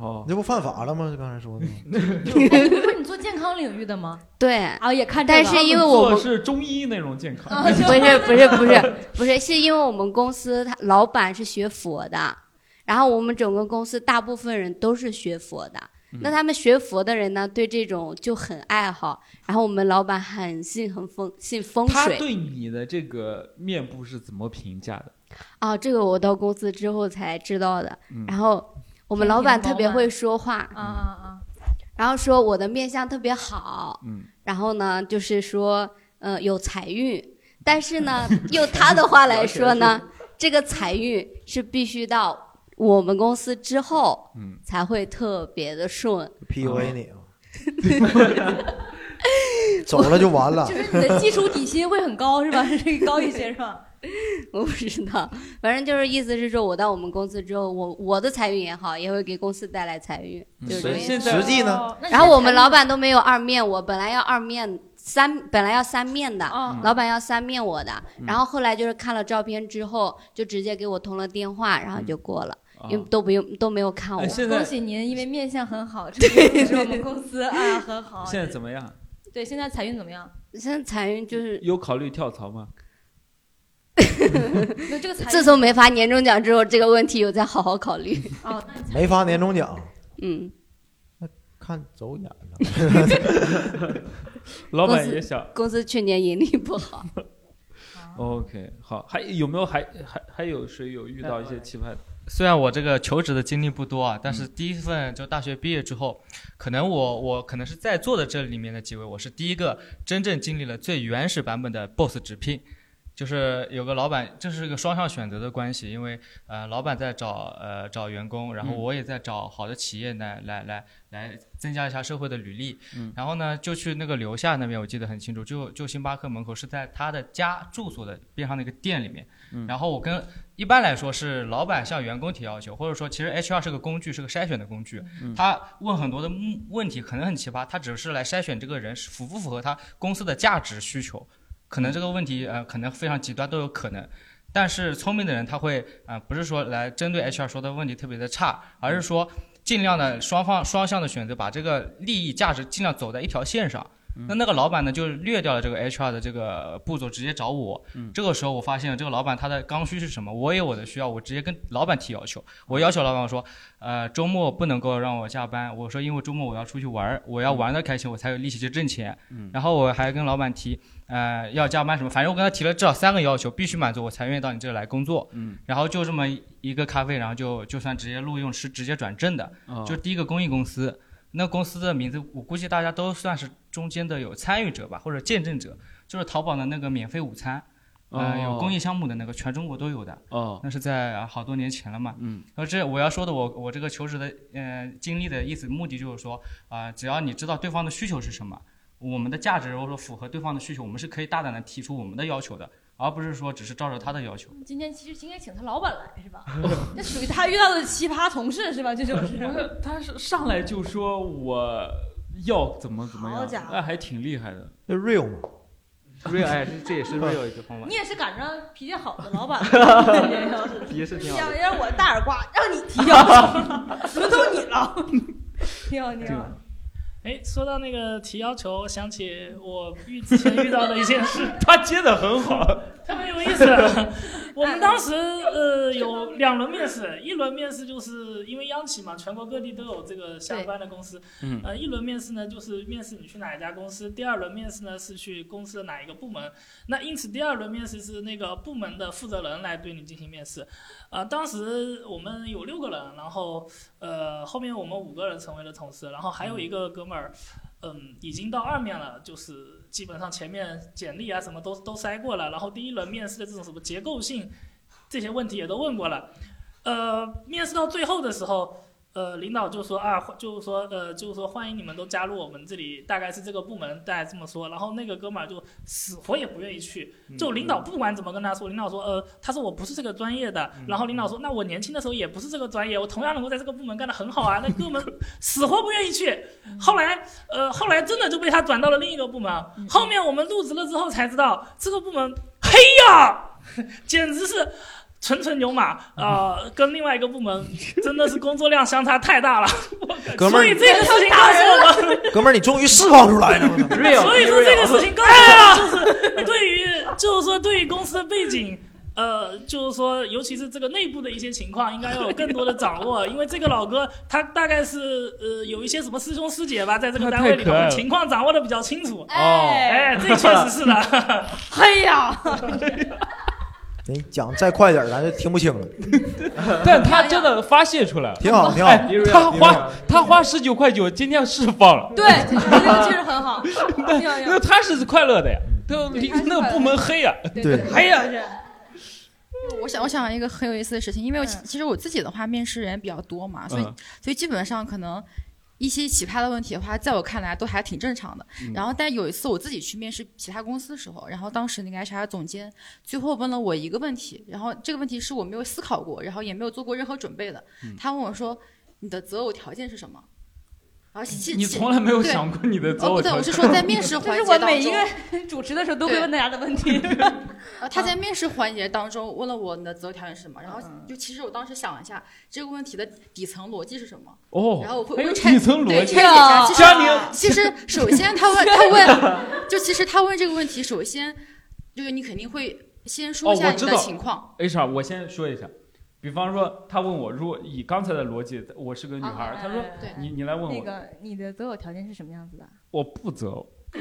哦，这不犯法了吗？刚才说的吗。不是你做健康领域的吗？对，啊，也看这个。但是因为我们做是中医那种健康，不是不是不是不是，是因为我们公司他老板是学佛的，然后我们整个公司大部分人都是学佛的。嗯那他们学佛的人呢，对这种就很爱好。然后我们老板很信很风信风水他对你的这个面部是怎么评价的？啊，这个我到公司之后才知道的。嗯然后我们老板特别会说话，啊啊啊！然后说我的面相特别好，嗯，然后呢，就是说，呃，有财运，但是呢，用他的话来说呢，这个财运是必须到我们公司之后，嗯，才会特别的顺。PUA 你啊，走了就完了。就是你的基础底薪会很高是吧？高一些是吧？我不知道，反正就是意思是说，我到我们公司之后，我我的财运也好，也会给公司带来财运，就是这个意思现在实际呢？然后我们老板都没有二面，我本来要二面三，本来要三面的，老板要三面我的，然后后来就是看了照片之后，就直接给我通了电话，然后就过了，因为都不用都没有看我。恭喜您，因为面相很好，这个是我们公司啊很好。现在怎么样？对，现在财运怎么样？现在财运就是有考虑跳槽吗？那这个 自从没发年终奖之后，这个问题有在好好考虑。哦，没发年终奖，嗯，看走眼了。老板也想。公司去年盈利不好。OK，好，还有没有还还还有谁有遇到一些奇葩的？虽然我这个求职的经历不多啊，但是嗯第一份就大学毕业之后，可能我我可能是在座的这里面的几位，我是第一个真正经历了最原始版本的 BOSS 直聘。就是有个老板，这是一个双向选择的关系，因为呃，老板在找呃找员工，然后嗯我也在找好的企业来来来来增加一下社会的履历。嗯然后呢，就去那个留下那边，我记得很清楚，就就星巴克门口是在他的家住所的边上那个店里面。嗯然后我跟一般来说是老板向员工提要求，或者说其实 HR 是个工具，是个筛选的工具。嗯他问很多的问问题可能很奇葩，他只是来筛选这个人是符不符合他公司的价值需求。可能这个问题呃可能非常极端都有可能。但是聪明的人他会啊、呃不是说来针对 HR 说的问题特别的差，而是说尽量的双方双向的选择，把这个利益价值尽量走在一条线上。那那个老板呢，就略掉了这个 HR 的这个步骤，直接找我。嗯这个时候我发现了这个老板他的刚需是什么，我有我的需要，我直接跟老板提要求。我要求老板我说，呃，周末不能够让我加班。我说因为周末我要出去玩儿，我要玩的开心，我才有力气去挣钱。嗯然后我还跟老板提，呃，要加班什么，反正我跟他提了至少三个要求，必须满足我才愿意到你这来工作。嗯然后就这么一个咖啡，然后就就算直接录用是直接转正的，哦就第一个公益公司。那公司的名字，我估计大家都算是中间的有参与者吧，或者见证者，就是淘宝的那个免费午餐，呃，哦有公益项目的那个，全中国都有的。哦，那是在啊好多年前了嘛。嗯。而这我要说的，我我这个求职的呃经历的意思，目的就是说啊、只要你知道对方的需求是什么，我们的价值如果说符合对方的需求，我们是可以大胆的提出我们的要求的，而不是说只是照着他的要求。今天其实应该请他老板来是吧？这属于他遇到的奇葩同事是吧？这就是。他是上来就说我要怎么怎么样那还挺厉害的。那 real 嘛 real 哎，这这也是 real 一个方法你。也是赶上脾气好的老板，也是挺好的要要我大耳刮，让你提要求，轮到你了。挺好，挺好。哎，说到那个提要求，我想起我遇之前遇到的一件事，他接的很好，特别有意思。我们当时呃有两轮面试，一轮面试就是因为央企嘛，全国各地都有这个相关的公司。嗯呃，一轮面试呢就是面试你去哪一家公司，第二轮面试呢是去公司的哪一个部门。那因此第二轮面试是那个部门的负责人来对你进行面试。呃，当时我们有六个人，然后呃后面我们五个人成为了同事，然后还有一个哥们儿。嗯，已经到二面了，就是基本上前面简历啊什么都都筛过了，然后第一轮面试的这种什么结构性这些问题也都问过了。呃，面试到最后的时候，呃，领导就说啊，就是说呃，就是说欢迎你们都加入我们这里，大概是这个部门，大概这么说。然后那个哥们儿就死活也不愿意去，就领导不管怎么跟他说，领导说呃，他说我不是这个专业的。然后领导说那我年轻的时候也不是这个专业，我同样能够在这个部门干得很好啊。那哥们儿 死活不愿意去。后来呃，后来真的就被他转到了另一个部门。后面我们入职了之后才知道，这个部门黑呀，简直是。纯纯牛马啊、呃跟另外一个部门真的是工作量相差太大了。哥们儿所以这个事情告诉我们，哥们儿，你终于释放出来了。所以说这个事情告诉我们，就是对于，就是说对于公司的背景。呃，就是说，尤其是这个内部的一些情况，应该要有更多的掌握，因为这个老哥他大概是呃有一些什么师兄师姐吧，在这个单位里头情况掌握的比较清楚。哦哎，这确实是的。嘿呀，你讲再快点儿，咱就听不清了。但他真的发泄出来了，挺好挺好哎他花他花十九块九，今天释放了。对，这个确实很好。那他是快乐的呀，都那个部门黑呀，对黑呀这。我想，我想一个很有意思的事情，因为我其其实我自己的话，面试人比较多嘛，所以、嗯所以基本上可能一些奇葩的问题的话，在我看来都还挺正常的。嗯然后，但有一次我自己去面试其他公司的时候，然后当时那个 HR 总监最后问了我一个问题，然后这个问题是我没有思考过，然后也没有做过任何准备的。嗯他问我说：“你的择偶条件是什么？”然后其你从来没有对想过你的择哦，不对，偶条件。我是说在面试环节当中，我每一个 主持的时候都会问大家的问题。呃，他在面试环节当中问了我你的择偶条件是什么，然后嗯就其实我当时想了一下这个问题的底层逻辑是什么。哦然后我会会拆底层逻辑对拆解一下。其实其实首先他问他问，就其实他问这个问题，首先就是你肯定会先说哦，一下你的情况。HR，我先说一下，比方说他问我，如果以刚才的逻辑，我是个女孩儿，他说你你来问我，那个你的择偶条件是什么样子的？我不择偶。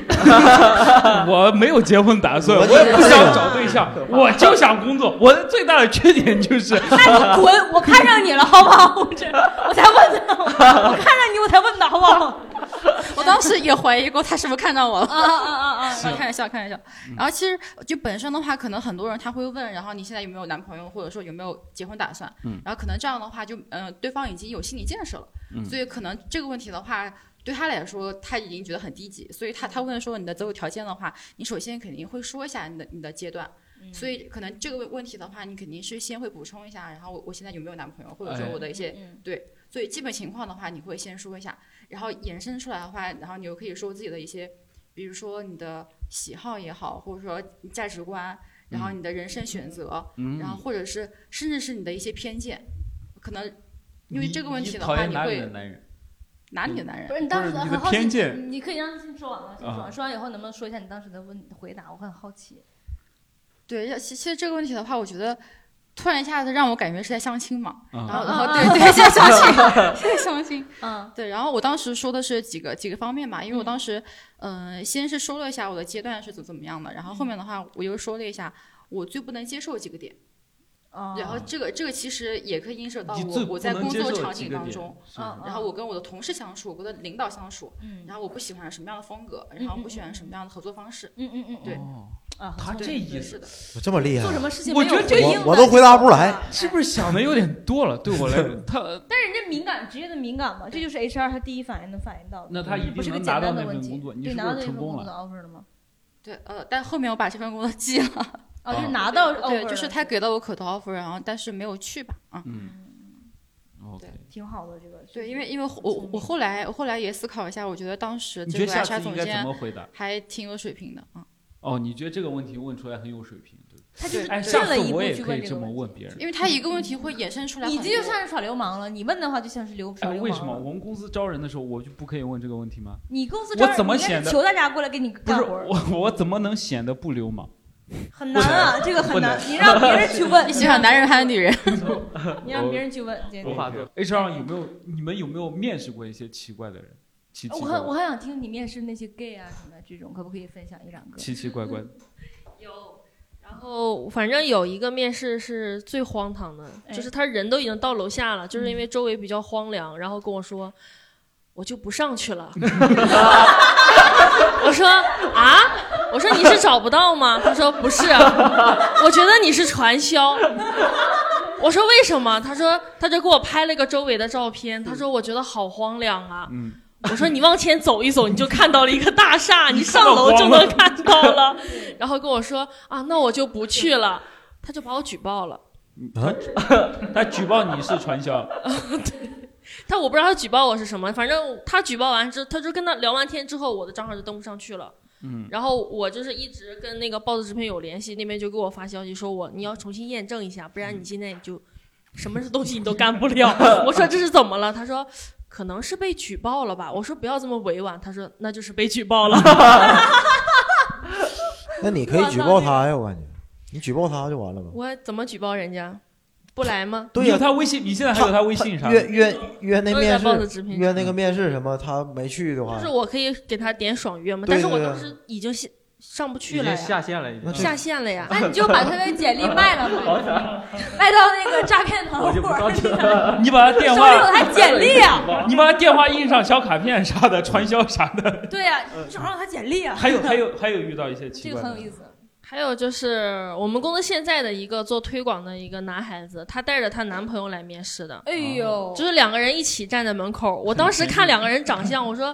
我没有结婚打算，我也不想找对象，我就想工作。我的最大的缺点就是，那你滚！我看上你了，好不好？我这我才问的，我看上你，我才问的，好不好？我当时也怀疑过他是不是看到我了。啊啊啊啊！开玩笑，开玩笑。然后其实就本身的话，可能很多人他会问，然后你现在有没有男朋友，或者说有没有结婚打算？嗯然后可能这样的话就，呃，对方已经有心理建设了，嗯所以可能这个问题的话，对他来说他已经觉得很低级，所以他他问说你的择偶条件的话，你首先肯定会说一下你的你的阶段。嗯所以可能这个问题的话，你肯定是先会补充一下，然后我我现在有没有男朋友，或者说哎我的一些、嗯对，所以基本情况的话，你会先说一下，然后延伸出来的话，然后你又可以说自己的一些，比如说你的喜好也好，或者说你价值观，然后你的人生选择，嗯然后或者是甚至是你的一些偏见，可能因为这个问题的话，你厌哪里的会男人？哪里的男人不？是你当时的很好奇偏见你可以让他先说完吗？先说啊完，说完以后能不能说一下你当时的问回答？我很好奇。对，要其其实这个问题的话，我觉得突然一下子让我感觉是在相亲嘛，啊然后然啊后对对，在相亲，在相亲，嗯。对，然后我当时说的是几个几个方面吧，因为我当时嗯、呃先是说了一下我的阶段是怎怎么样的，然后后面的话我又说了一下我最不能接受几个点。哦然后这个这个其实也可以映射到我我在工作场景当中，是嗯然后我跟我的同事相处，我的领导相处，嗯然后我不喜欢什么样的风格，然后不喜欢什么样的合作方式，嗯嗯嗯，对哦，啊，他这意思的，我这么厉害做，什么事情我没有觉得这回应的我我都回答不出来。是不是想的有点多了？对我来，他但是人家敏感，职业的敏感嘛，这就是 HR 他第一反应能反应到的。那他一不是个定能拿到简单的问题那份工作，你对，是拿到那不是成功份工作？offer 了吗？对，呃，但后面我把这份工作记了，哦，就是啊拿到对，就是他给到我口头 offer，然后但是没有去吧，啊、嗯，OK。挺好的这个。对，因为因为我我我后来我后来也思考一下，我觉得当时这个你觉得下 HR 次应该怎总监么回答？还挺有水平的啊，哦，你觉得这个问题问出来很有水平，对？他就是哎，进下次了一步我也可以这。么问别人。因为他一个问题会衍生出来很你，这就算是耍流氓了，你问的话就像是流耍哎，流为什么。我们公司招人的时候我就不可以问这个问题吗？你公司招人怎么显得你应该是求大家过来给你不是干活儿？我，我怎么能显得不流氓？很难啊，这个很难。你让别人去问，你喜欢男人还是女人？你让别人去问，这无法 HR 有没有你们有没有面试过一些奇怪的人？奇奇我怪怪还我很想听你面试那些 gay 啊什么的这种，可不可以分享一两个？奇奇怪怪的。有，然后反正有一个面试是最荒唐的，哎就是他人都已经到楼下了，就是因为周围比较荒凉，然后跟我说。我就不上去了。我说啊，我说你是找不到吗？他说不是，我觉得你是传销。我我说为什么？他说他就给我拍了个周围的照片，他说我觉得好荒凉啊。嗯，我说你往前走一走，你就看到了一个大厦，你上楼就能看到了。然后跟我说啊，那我就不去了，他就把我举报了。啊 他举报你是传销，对他我不知道他举报我是什么，反正他举报完之，他就跟他聊完天之后，我的账号就登不上去了。嗯，然后我就是一直跟那个豹子直聘有联系，那边就给我发消息说我你要重新验证一下，不然你现在你就什么东西你都干不了。我说这是怎么了？他说可能是被举报了吧。我说不要这么委婉。他说那就是被举报了。那你可以举报他呀，我感觉，你举报他就完了吧。我怎么举报人家？不来吗？对呀、有他微信，你现在还有他微信啥的？约约约那面约那个面试什么，他没去的话就是，我可以给他点爽约吗？对但是我当时已经下上不去了呀，下线了，已经下线了呀。那 你就把他的简历卖了吧，卖到那个诈骗团伙儿。你把他电话，手里有他简历啊 你把他电话印上小卡片啥的，传销啥的。对呀、你找上他简历啊。还有还有还有遇到一些奇这怪的，个很有意思。还有就是我们公司现在的一个做推广的一个男孩子，他带着她男朋友来面试的。哎呦，就是两个人一起站在门口，我当时看两个人长相，我说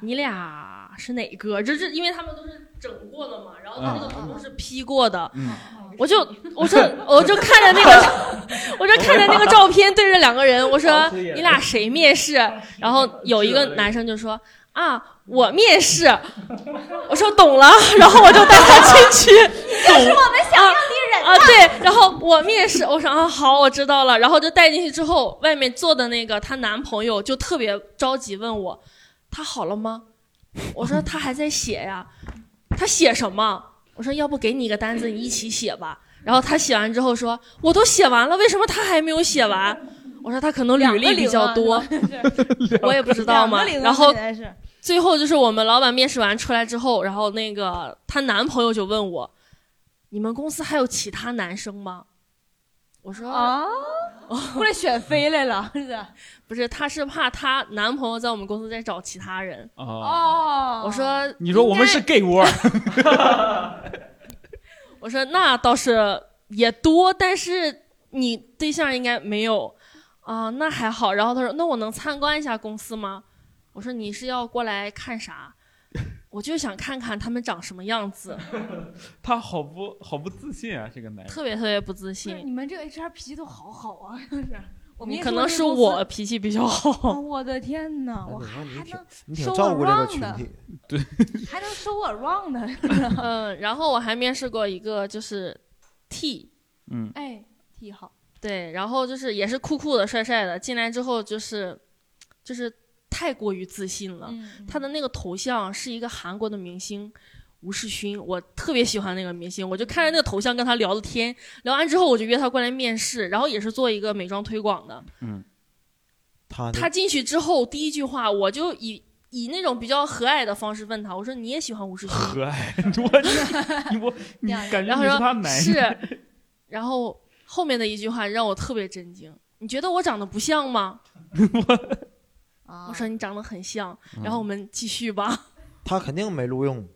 你俩是哪个？就是因为他们都是整过的嘛，然后他那个头是 P 过的，嗯，我就我说我就看着那个，我就看着那个照片对着两个人，我说你俩谁面试？然后有一个男生就说啊我面试，我说懂了，然后我就带他进去，就是我们想要的人啊，对，然后我面试，我说啊好，我知道了，然后就带进去之后，外面坐的那个她男朋友就特别着急问我，他好了吗？我说他还在写呀，他写什么？我说要不给你一个单子，你一起写吧。然后他写完之后说，我都写完了，为什么他还没有写完？我说他可能履历比较多，我也不知道嘛。然后最后就是我们老板面试完出来之后，然后那个她男朋友就问我，你们公司还有其他男生吗？我说啊，过来选妃来了，是不是？不是，她是怕她男朋友在我们公司再找其他人。哦，哦，我说你说我们是 gay 窝，我说那倒是也多，但是你对象应该没有啊、那还好。然后他说那我能参观一下公司吗？我说你是要过来看啥？我就想看看他们长什么样子，他好不好不自信啊，这个男人。特别特别不自信。你们这个 HR 脾气都好好啊，是不是？我们你可能是我脾气比较哦好，我的天哪，我那还能挺收我照顾这个 wrong 的群体，对，还能收我 wrong 的，嗯，然后我还面试过一个就是 T，嗯，哎，T 好，对，然后就是也是酷酷的、帅帅的，进来之后就是就是太过于自信了。嗯他的那个头像是一个韩国的明星吴世勋，我特别喜欢那个明星，我就看着那个头像跟他聊的天，聊完之后我就约他过来面试，然后也是做一个美妆推广的。嗯，他他进去之后第一句话我就以。以那种比较和蔼的方式问他，我说你也喜欢吴世勋？和蔼，我你我你感觉你然后说是他男人，是，然后后面的一句话让我特别震惊。你觉得我长得不像吗？我 说你长得很像，然后我们继续吧。他肯定没录用。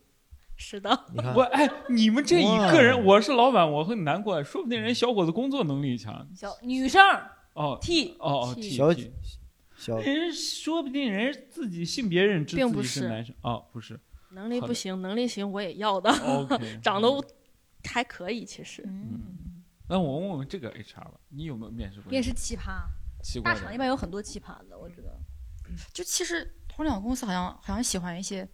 是的，你看我哎，你们这一个人，我是老板，我会难过，说不定人小伙子工作能力强。小女生哦 T 哦哦 T 小小人说不定人自己性别认知并不是男生哦，不是能力不行，能力行我也要的 长得还可以，其实。嗯，那我问问这个 HR 吧，你有没有面试过？面试奇葩，奇怪大厂一般有很多奇葩的，我知道。就其实互联网公司好像好像喜欢一些，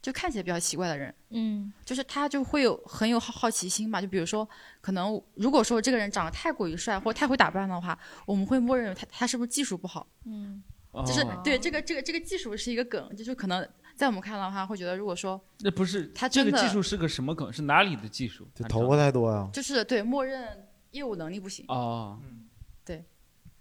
就看起来比较奇怪的人，嗯，就是他就会有很有好好奇心吧。就比如说，可能如果说这个人长得太过于帅或者太会打扮的话，我们会默认为他他是不是技术不好。嗯，就是哦对这个这个这个技术是一个梗，就是可能在我们看来的话，会觉得如果说那不是他这个技术是个什么梗？是哪里的技术？就头发太多呀。就是对默认业务能力不行，哦对，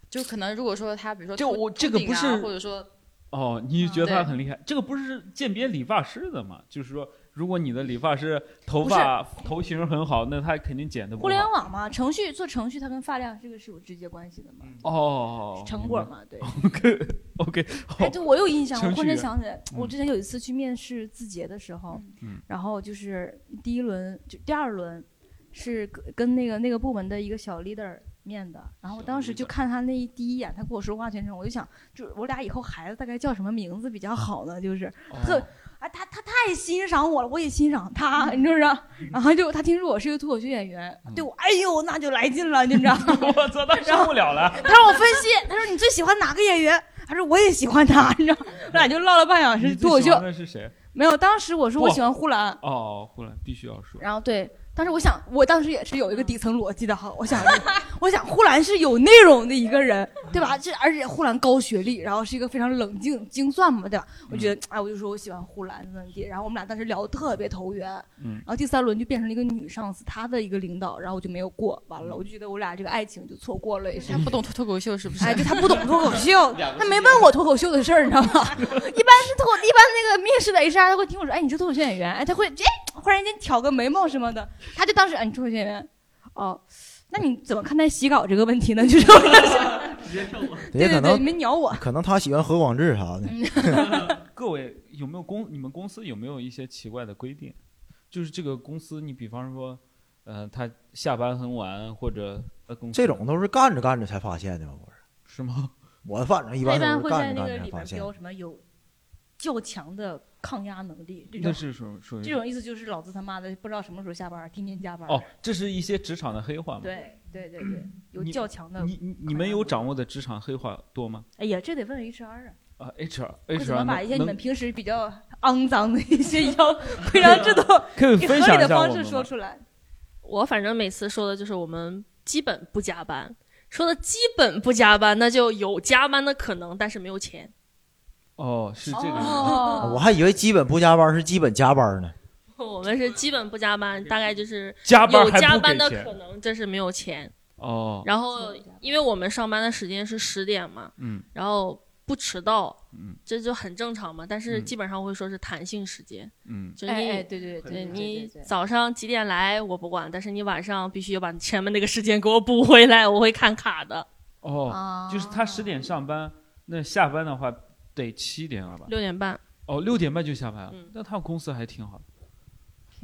就可能如果说他比如说就我这个不是或者说哦，你觉得他很厉害？这个不是鉴别理发师的嘛？就是说，如果你的理发师头发头型很好，那他肯定剪的不互联。网嘛，程序做程序，它跟发量这个是有直接关系的嘛，哦，成果嘛，对。OK OK，哎，对，我有印象，我忽然想起来，我之前有一次去面试字节的时候，嗯然后就是第一轮就第二轮是跟跟那个那个部门的一个小 leader 面的。然后我当时就看他那一第一眼，他跟我说话全程，我就想，就是我俩以后孩子大概叫什么名字比较好呢？就是特。哎，他他太欣赏我了，我也欣赏他，你知不知道？然后就他听说我是一个脱口秀演员，对我，哎呦，那就来劲了，你知道吗？我操，他受不了了。他让我分析，他说你最喜欢哪个演员？他说我也喜欢他，你知道？我俩就唠了半小时脱口秀。那是谁？没有，当时我说我喜欢呼兰。哦，呼兰必须要说。然后对。但是我想，我当时也是有一个底层逻辑的哈。我想，我想呼兰是有内容的一个人，对吧？这而且呼兰高学历，然后是一个非常冷静、精算嘛，对吧？我觉得，哎，我就说我喜欢呼兰怎么地。然后我们俩当时聊的特别投缘。嗯。然后第三轮就变成了一个女上司，她的一个领导，然后我就没有过。完了，我就觉得我俩这个爱情就错过了。也是。他不懂脱脱口秀是不是？哎，就他不懂脱口秀，他没问我脱口秀的事儿，你知道吗？一般是脱，一般那个面试的 HR 他会听我说，哎，你是脱口秀演员，哎，他会哎，忽然间挑个眉毛什么的，他就当时哎，你脱。演员，哦，那你怎么看待洗稿这个问题呢？就是对对 对，没鸟我。可能他喜欢何广智啥的。各位有没有公？你们公司有没有一些奇怪的规定？就是这个公司，你比方说，呃，他下班很晚，或者呃，公这种都是干着干着才发现的吗？不是？是吗？我反正一般都是干着干着才发现。标什么有较强的。抗压能力，那是属属于这种意思，就是老子他妈的不知道什么时候下班，天天加班。哦，这是一些职场的黑话吗？对对对对，有较强的。你你你们有掌握的职场黑话多吗？哎呀，这得问 HR 啊。啊，HR，HR 怎么把一些你们平时比较肮脏的一些要 规章制度，以合理的方式说出来。我反正每次说的就是我们基本不加班，说的基本不加班，那就有加班的可能，但是没有钱。哦，是这个意思，我还以为基本不加班是基本加班呢。我们是基本不加班，大概就是加班有加班的可能，这是没有钱。哦。然后，因为我们上班的时间是十点嘛，嗯，然后不迟到，嗯，这就很正常嘛。但是基本上会说是弹性时间，嗯，就你对对对，你早上几点来我不管，但是你晚上必须要把前面那个时间给我补回来，我会看卡的。哦，就是他十点上班，那下班的话。得七点了吧？六点半。哦，六点半就下班了。那他们公司还挺好的。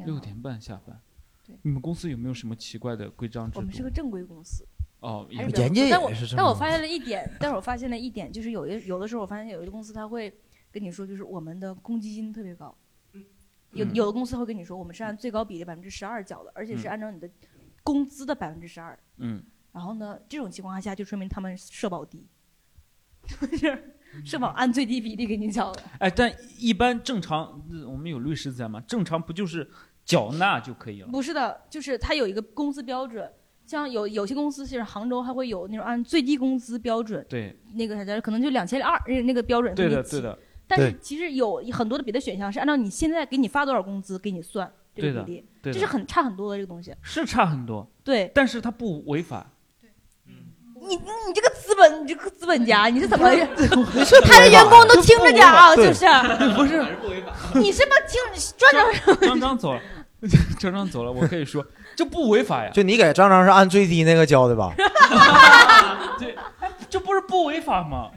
六点半下班。对。你们公司有没有什么奇怪的规章制度？我们是个正规公司。哦，人家也是但我发现了一点，但是我发现了一点，就是有的有的时候我发现有的公司他会跟你说，就是我们的公积金特别高。有有的公司会跟你说，我们是按最高比例百分之十二缴的，而且是按照你的工资的百分之十二。嗯。然后呢，这种情况下就说明他们社保低。是。社保按最低比例给你缴的。哎，但一般正常，我们有律师在吗？正常不就是缴纳就可以了？不是的，就是它有一个工资标准，像有有些公司，其实杭州还会有那种按最低工资标准。对。那个啥，可能就两千二，那个标准。对的，对的。但是其实有很多的别的选项是按照你现在给你发多少工资给你算这个比例，这是很差很多的这个东西。是差很多。对。但是它不违法。你你这个资本，你这个资本家，你是怎么？他的员工都听着点啊，就是。不是。你是不听张张？张张走了，张张走了，我可以说这不违法呀。就你给张张是按最低那个交的吧？对，这不是不违法吗？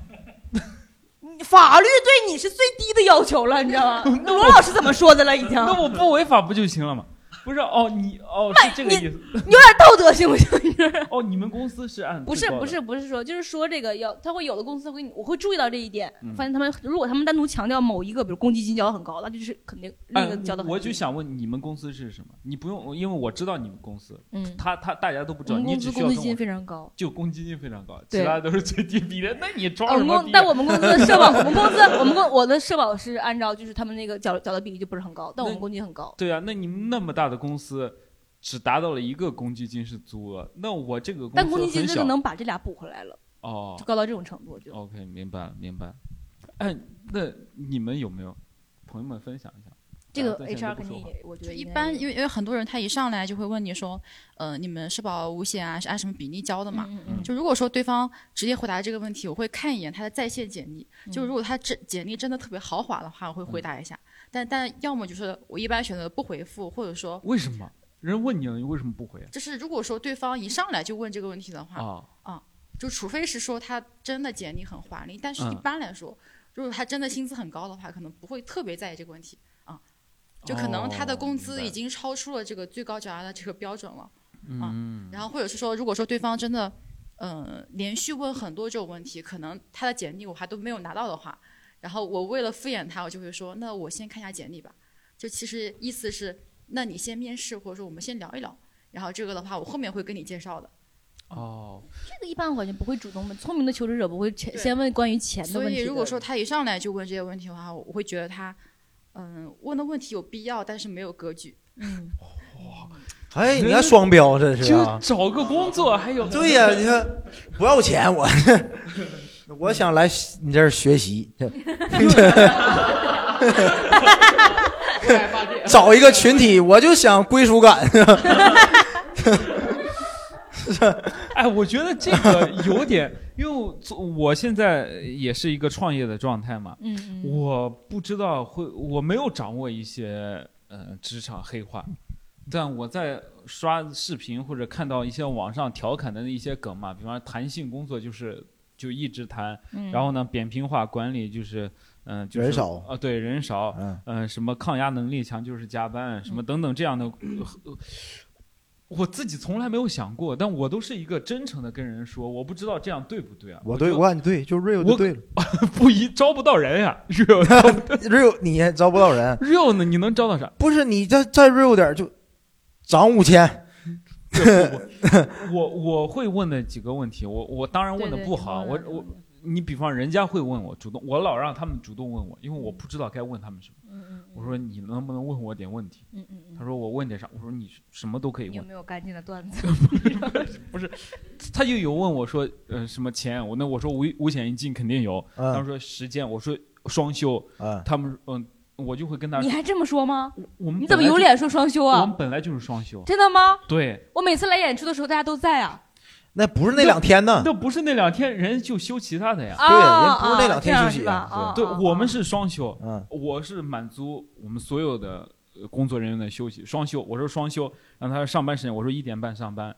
法律对你是最低的要求了，你知道吗？罗老师怎么说的了？已经。那我不违法不就行了吗？不是哦，你哦是这个意思，你有点道德行不行？你这 哦，你们公司是按不是不是不是说，就是说这个要，他会有的公司会，我会注意到这一点，发现他们如果他们单独强调某一个，比如公积金交的很高，那就是肯定那个交的。我就想问你们公司是什么？你不用，因为我知道你们公司，嗯，他他大家都不知道，你只需要公积金非常高，就公积金非常高，其他都是最低比的。那你装什么？但我们公司的社保，我们公司我们公我的社保是按照就是他们那个缴缴的比例就不是很高，但我们公积金很高。对啊，那你们那么大的公司。只达到了一个公积金是足额，那我这个但公积金这个能把这俩补回来了哦，就高到这种程度就 OK 明白了明白。哎，那你们有没有朋友们分享一下？这个 HR 肯定我觉得一般，因为因为很多人他一上来就会问你说，呃，你们社保五险啊是按什么比例交的嘛？就如果说对方直接回答这个问题，我会看一眼他的在线简历。就如果他这简历真的特别豪华的话，我会回答一下。但但要么就是我一般选择不回复，或者说为什么？人问你了，你为什么不回？就是如果说对方一上来就问这个问题的话，啊，就除非是说他真的简历很华丽，但是一般来说，如果他真的薪资很高的话，可能不会特别在意这个问题啊，就可能他的工资已经超出了这个最高缴纳的这个标准了，嗯，然后或者是说，如果说对方真的嗯、连续问很多这种问题，可能他的简历我还都没有拿到的话，然后我为了敷衍他，我就会说，那我先看一下简历吧。就其实意思是，那你先面试，或者说我们先聊一聊，然后这个的话我后面会跟你介绍的。哦，这个一般我感觉不会主动问，聪明的求职者不会先先问关于钱的问题的。以如果说他一上来就问这些问题的话，我会觉得他，嗯，问的问题有必要，但是没有格局。嗯，哇哎，你看双标这是啊？就找个工作还有对呀、你看不要钱，我我想来你这儿学习，找一个群体，我就想归属感。哎，我觉得这个有点，因为我我现在也是一个创业的状态嘛，嗯嗯我不知道会，我没有掌握一些呃职场黑话，但我在刷视频或者看到一些网上调侃的一些梗嘛，比方说弹性工作就是就一直谈，嗯然后呢扁平化管理就是。嗯、就是人少啊、对人少，嗯、什么抗压能力强就是加班，什么等等这样的，呃我自己从来没有想过，但我都是一个真诚的跟人说，我不知道这样对不对啊？我对，就我感觉对，就 real 就对了。不一招不到人呀、real real 你也招不到人 real 呢？你能招到啥？不是你再再 real 点就涨五千。我我会问的几个问题，我我当然问的不好，我我你比方人家会问我主动，我老让他们主动问我，因为我不知道该问他们什么。我说你能不能问我点问题？嗯嗯嗯他说我问点啥？我说你什么都可以问有问。没有干净的段子？不是，他就有问我说，呃，什么钱？我那我说五五险一金肯定有。嗯他们说时间，我说双休。嗯他们嗯，我就会跟他。你还这么说吗？我们你怎么有脸说双休啊我们？本来就是双休。真的吗？对，我每次来演出的时候，大家都在啊。那不是那两天呢？那不是那两天人就休其他的呀。啊对人不是那两天休息啊这样是吧啊对，啊我们是双休。嗯，我是满足我们所有的呃工作人员的休息，双休。我说双休，让他上班时间，我说一点半上班，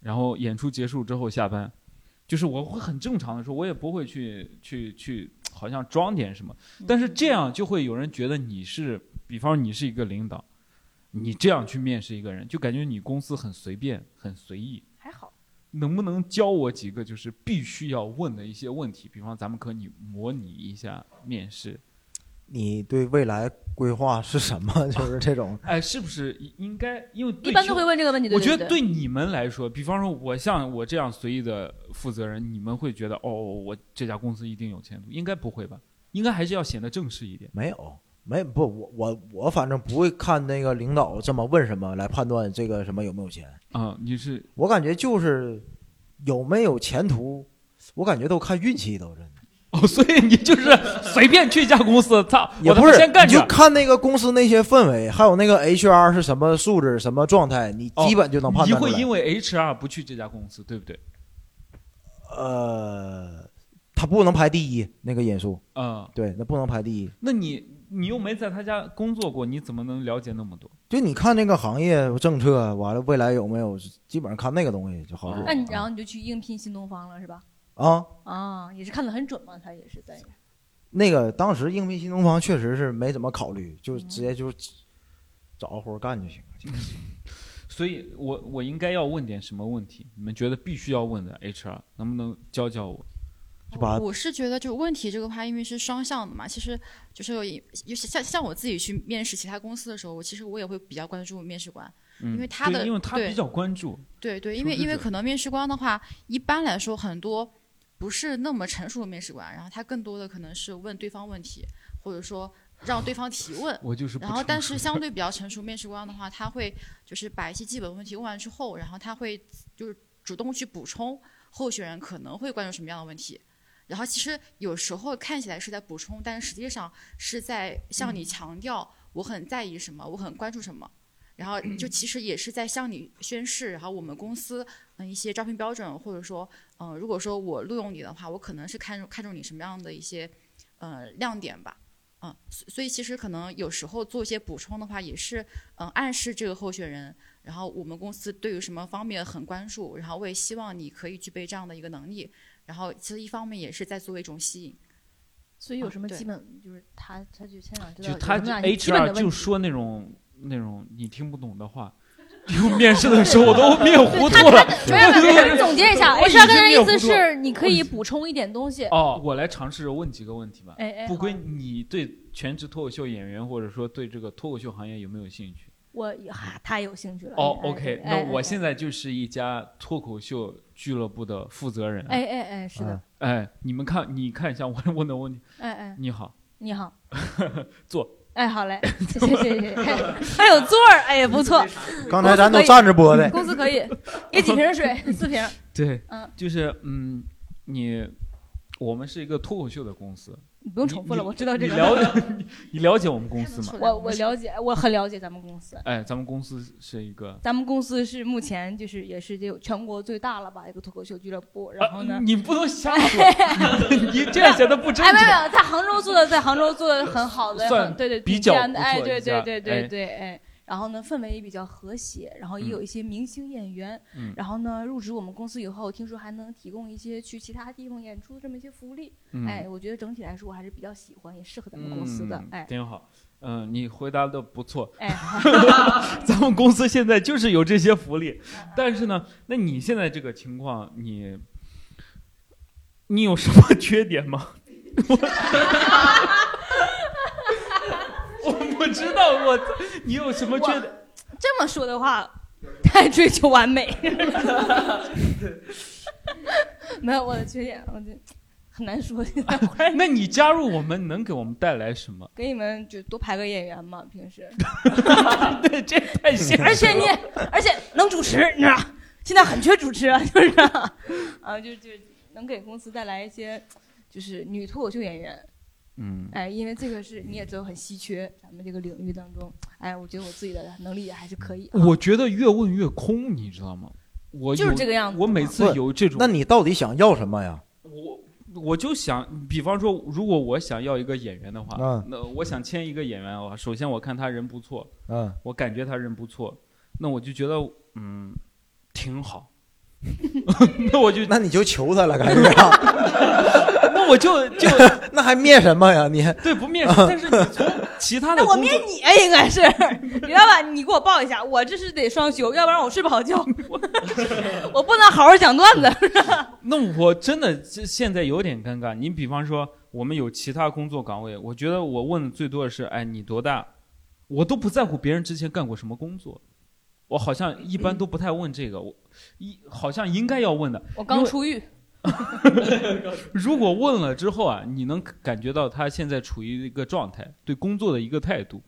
然后演出结束之后下班，就是我会很正常的说，我也不会去去去，好像装点什么。但是这样就会有人觉得你是，比方你是一个领导，你这样去面试一个人，就感觉你公司很随便、很随意。还好，能不能教我几个就是必须要问的一些问题？比方咱们可以模拟一下面试。你对未来规划是什么？就是这种。哎，是不是应该？因为对一般都会问这个问题对我觉得对你们来说，比方说我像我这样随意的负责人，你们会觉得哦，我这家公司一定有前途？应该不会吧？应该还是要显得正式一点。没有，没不我我我反正不会看那个领导这么问什么来判断这个什么有没有钱。啊、你是我感觉就是有没有前途，我感觉都看运气，都真的。哦，所以你就是随便去一家公司，操，我他也不是，先干着你就。看那个公司那些氛围，还有那个 HR 是什么素质、什么状态，你基本就能判哦你断出来。会因为 HR 不去这家公司，对不对？呃，他不能排第一那个因素。嗯，对，那不能排第一。那你你又没在他家工作过，你怎么能了解那么多？就你看那个行业政策，完了未来有没有，基本上看那个东西就好使。那你然后你就去应聘新东方了是吧？啊，啊，也是看得很准嘛，他也是在。那个当时应聘新东方确实是没怎么考虑，就直接就找个活儿干就行了。所以我我应该要问点什么问题？你们觉得必须要问的 HR 能不能教教我？把我是觉得，就问题这个话，因为是双向的嘛，其实就是有一，尤其像像我自己去面试其他公司的时候，我其实我也会比较关注面试官，嗯因为他的对因为他对比较关注。对对，因为因为可能面试官的话，一般来说很多不是那么成熟的面试官，然后他更多的可能是问对方问题，或者说让对方提问。我就是然后，但是相 对比较成熟面试官的话，他会就是把一些基本问题问完之后，然后他会就是主动去补充候选人可能会关注什么样的问题。然后其实有时候看起来是在补充，但是实际上是在向你强调我很在意什么，我很关注什么。然后就其实也是在向你宣誓，然后我们公司嗯一些招聘标准，或者说嗯、呃如果说我录用你的话，我可能是看重看中你什么样的一些呃亮点吧。嗯，所所以其实可能有时候做一些补充的话，也是嗯、暗示这个候选人，然后我们公司对于什么方面很关注，然后我也希望你可以具备这样的一个能力，然后其实一方面也是在作为一种吸引。所以有什么基本就是他他就先想知道就他有什么哪些基本的 HR 就说那种那种你听不懂的话，有面试的时候我都面糊涂了。没有没有没有，总结一下 我已，HR 跟的意思是你可以补充一点东西。哦，我来尝试问几个问题吧。哎哎不归你对全职脱口秀演员或者说对这个脱口秀行业有没有兴趣？我也哈太有兴趣了。哦哎，OK，哎那我现在就是一家脱口秀俱乐部的负责人。哎哎哎，是的，哎，你们看，你看一下我问的问题。哎哎，你好，你好，坐。哎，好嘞，谢谢谢谢，还还有座儿，哎也不错。刚才咱都站着播的公司可以，给几瓶水，四瓶。对，嗯，就是嗯，你，我们是一个脱口秀的公司。你不用重复了，我知道这个。你了解你 你了解我们公司吗？我我了解，我很了解咱们公司。哎，咱们公司是一个。咱们公司是目前就是也是就全国最大了吧一个脱口秀俱乐部，然后呢，啊你不能瞎说，你 这样显得不真 哎，没有没。有，在杭州做的，在杭州做的很好的，算对对，比较不错一对对对对对，哎。然后呢，氛围也比较和谐，然后也嗯有一些明星演员。嗯然后呢，入职我们公司以后，听说还能提供一些去其他地方演出的这么一些福利。嗯哎，我觉得整体来说我还是比较喜欢，也适合咱们公司的。嗯哎，挺好。嗯，你回答的不错。哎 咱们公司现在就是有这些福利，但是呢，那你现在这个情况，你你有什么 缺点吗？我知道我你有什么觉得？这么说的话，太追求完美。没有我的缺点，我就很难说。那你加入我们能给我们带来什么？给你们就多排个演员嘛，平时。对，这太现实了而且你，而且能主持，你知道，现在很缺主持，就是啊，就就能给公司带来一些，就是女脱口秀演员。嗯，哎，因为这个是你也知道很稀缺，咱们这个领域当中，哎，我觉得我自己的能力也还是可以。我觉得越问越空，你知道吗？我就是这个样子我每次有这种，那你到底想要什么呀？我我就想，比方说，如果我想要一个演员的话，嗯那我想签一个演员的话，首先我看他人不错，嗯，我感觉他人不错，那我就觉得嗯挺好，那我就那你就求他了，感觉。那我就就 那还灭什么呀？你对不面试，但是你从其他的那我工作面你啊，应该是李老板，你给我报一下，我这是得双休，要不然我睡不好觉，我不能好好讲段子。那我真的这现在有点尴尬。你比方说，我们有其他工作岗位，我觉得我问的最多的是，哎，你多大？我都不在乎别人之前干过什么工作，我好像一般都不太问这个。我一好像应该要问的。我刚出狱，如果问了之后啊，你能感觉到他现在处于一个状态，对工作的一个态度。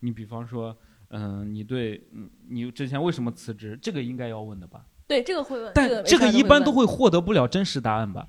你比方说，嗯、你对，嗯，你之前为什么辞职？这个应该要问的吧？对这个会问，但这这个一般都会会获得不了真实答案吧？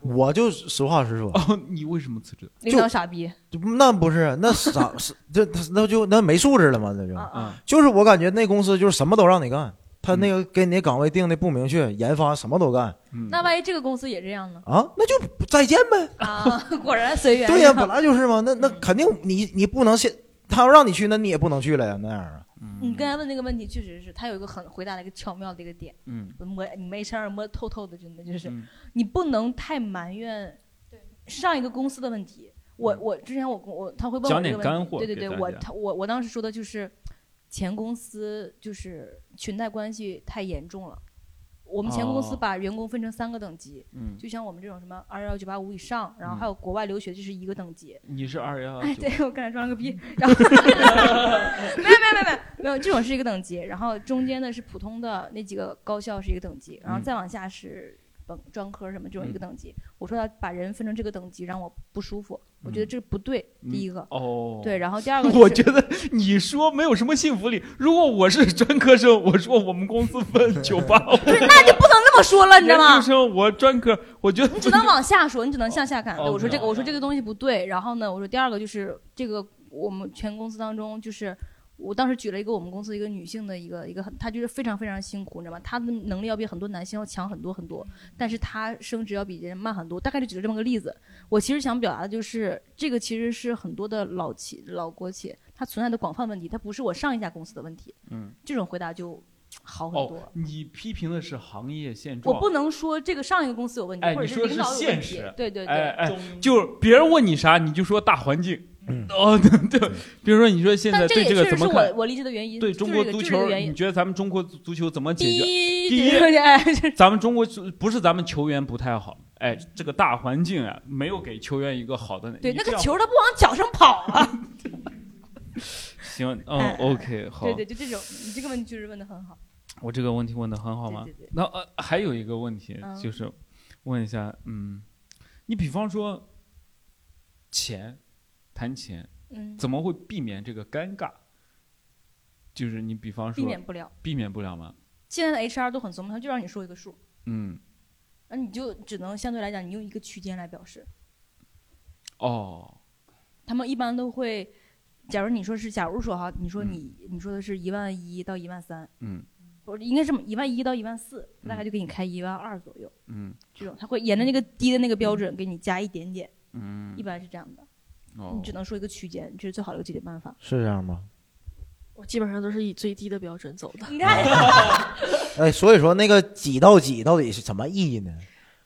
我就实话实说。哦，你为什么辞职？领导傻逼，那不是那啥是这那就那没素质了吗？那就啊就是我感觉那公司就是什么都让你干，他那个给你岗位定的不明确，研发什么都干那万一这个公司也这样呢？啊，那就再见呗。啊，果然随缘。对呀，本来就是嘛，那那肯定你你不能现他要让你去，那你也不能去了呀，那样啊。你刚才问那个问题，确实是他有一个很回答的一个巧妙的一个点，嗯，摸你没事儿摸透透的，真的就是、嗯。你不能太埋怨上一个公司的问题。我我之前我我他会问我这个问题，对对对，我他我我当时说的就是前公司就是裙带关系太严重了。我们前公司哦。把员工分成三个等级，嗯。就像我们这种什么二幺九八五以上，然后还有国外留学，这是一个等级。你是二幺哎，对我刚才装了个逼，然后 没有没有没有没有没有，这种是一个等级，然后中间的是普通的那几个高校是一个等级，然后嗯。再往下是本专科什么这种一个等级。我说要把人分成这个等级，让我不舒服，我觉得这不对。第一个，哦，对，然后第二 个、就是，我觉得你说没有什么幸福力。如果我是专科生，我说我们公司分 九八五，对，那就不能那么说了，你知道吗研究？生我专科，我觉得你只能往下说，你只能向下看。对我说这个我说这个东西不对。然后呢，我说第二个就是这个，我们全公司当中，就是我当时举了一个我们公司一个女性的一个一个很，她就是非常非常辛苦，你知道吗？她的能力要比很多男性要强很多很多，但是她升职要比别人慢很多。大概就举了这么个例子。我其实想表达的就是，这个其实是很多的老企老国企它存在的广泛问题，它不是我上一家公司的问题。嗯，这种回答就好很多。哦，你批评的是行业现状。我不能说这个上一个公司有问题，哎，或者说者领导有现问题实。对对对，哎哎，就是别人问你啥，你就说大环境。哦，对对，比如说你说现在这对也确实是这个怎么看？我我离职的原因。对中国足球，你觉得咱们中国足球怎么解决？第一第一哎，咱们中国不是咱们球员不太好，哎，这个大环境啊，没有给球员一个好的。对那个球他不往脚上跑啊。行，嗯，OK，好。对对，就这种，你这个问题就是问的很好。我这个问题问的很好吗？对对。对那呃，还有一个问题嗯。就是，问一下，嗯，你比方说钱，谈钱，嗯。怎么会避免这个尴尬？就是你比方说避免不了，避免不了吗？现在的 HR 都很聪明，他就让你说一个数，嗯，那你就只能相对来讲，你用一个区间来表示。哦，他们一般都会，假如你说是，假如说哈，你嗯说你、你说的是一万一到一万三，嗯不是应该这么一万一到一万四，大概就给你开一万二左右，嗯这种他会沿着那个低的那个标准给你加一点点，嗯，一般是这样的。哦你只能说一个区间，这是最好的一个解决办法。是这样吗？我基本上都是以最低的标准走的。你看，哎，所以说那个几到几到底是什么意义呢？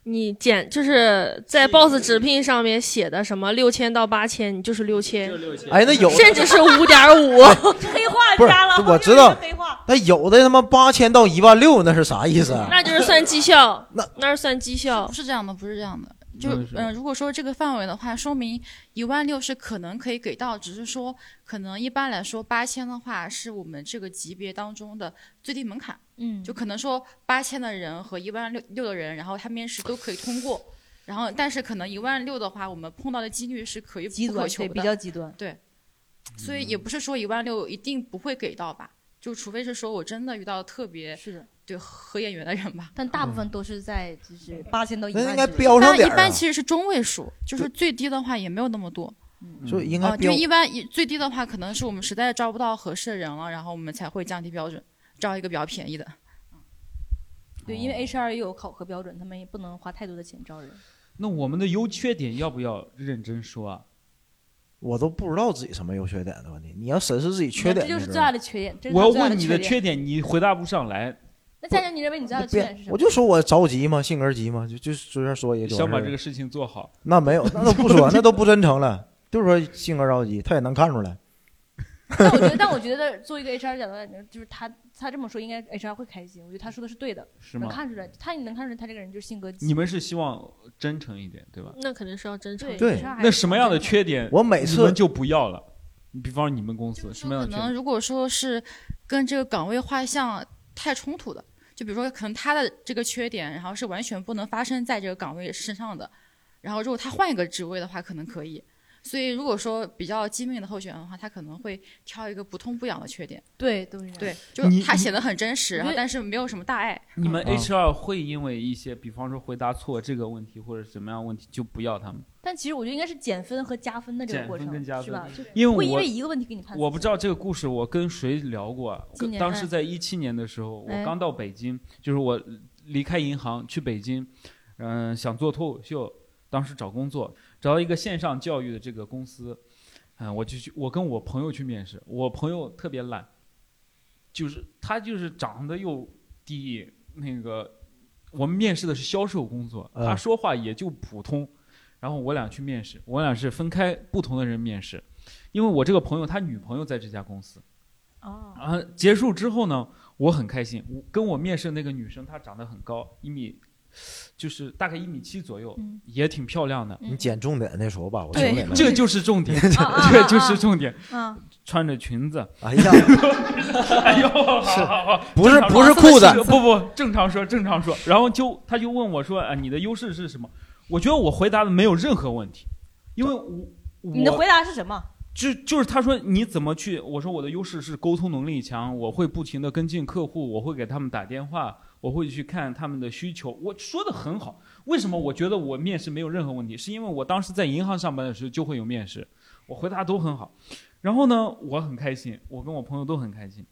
你减就是在 BOSS 直聘上面写的什么六千到八千，你就是六千，哎，那有甚至是五点五。黑话不是加了，我知道黑话。那有的他妈八千到一万六，那是啥意思啊？那就是算绩效，那那是算绩效不。是这样的，不是这样的。就嗯、如果说这个范围的话，说明一万六是可能可以给到，只是说可能一般来说八千的话是我们这个级别当中的最低门槛。嗯，就可能说八千的人和一万六六的人，然后他面试都可以通过，然后但是可能一万六的话，我们碰到的几率是可遇不可求的，比较极端。对，所以也不是说一万六一定不会给到吧，就除非是说我真的遇到特别是的。对合眼缘的人吧，但大部分都是在就是八千到一那万。应该标上但一般其实是中位数，就是最低的话也没有那么多。所以应该啊，就标一般一最低的话，可能是我们实在招不到合适的人了，然后我们才会降低标准，招一个比较便宜的。对，因为 HR 也有考核标准，他们也不能花太多的钱招人。那我们的优缺点要不要认真说啊？我都不知道自己什么优缺点的问题。你要审视自己缺点，这就是最大的缺点。这是我要问你的缺缺点，你回答不上来，那佳佳，你认为你最大的缺点是什么？我就说我着急嘛，性格急嘛，就就随便说也就想把这个事情做好。那没有，那都不说，那都不真诚了，就是说性格着急，他也能看出来。但我觉得，但我觉得作为一个 HR 角度来讲，就是他他这么说，应该 HR 会开心。我觉得他说的是对的，是吗能看出来，他也能看出来他这个人就是性格急。你们是希望真诚一点，对吧？那肯定是要真诚。对那什么样的缺点，我每次你们就不要了。你比方说你们公司什么样可的缺点？能如果说是跟这个岗位画像太冲突的，就比如说可能他的这个缺点，然后是完全不能发生在这个岗位身上的，然后如果他换一个职位的话，可能可以。所以如果说比较机敏的候选人的话，他可能会挑一个不痛不痒的缺点。对，都是对，就你他显得很真实，然后但是没有什么大碍。你们嗯 HR 会因为一些，比方说回答错这个问题或者什么样的问题，就不要他们？但其实我觉得应该是减分和加分的这个过程，分跟加分是吧？就因为我会因为一个问题给你判。我不知道这个故事我跟谁聊过啊，今年当时在一七年的时候，哎我刚到北京，就是我离开银行去北京，嗯、想做脱口秀，当时找工作，找到一个线上教育的这个公司，嗯、我就去，我跟我朋友去面试，我朋友特别懒，就是他就是长得又低，那个我们面试的是销售工作，嗯他说话也就普通。然后我俩去面试，我俩是分开不同的人面试，因为我这个朋友他女朋友在这家公司，哦，啊，结束之后呢，我很开心。我跟我面试的那个女生，她长得很高，一米，就是大概一米七左右，嗯也挺漂亮的。你减重点那时候吧，我对重点了这就是重点，这就是重点。啊穿着裙子，哎呀哎呦，好好好，不是不是裤子不不，正常说，正常说。然后就他就问我说：“啊，你的优势是什么？”我觉得我回答的没有任何问题，因为我我你的回答是什么？就就是他说你怎么去？我说我的优势是沟通能力强，我会不停的跟进客户，我会给他们打电话，我会去看他们的需求。我说的很好，为什么我觉得我面试没有任何问题？是因为我当时在银行上班的时候就会有面试，我回答都很好。然后呢，我很开心，我跟我朋友都很开心，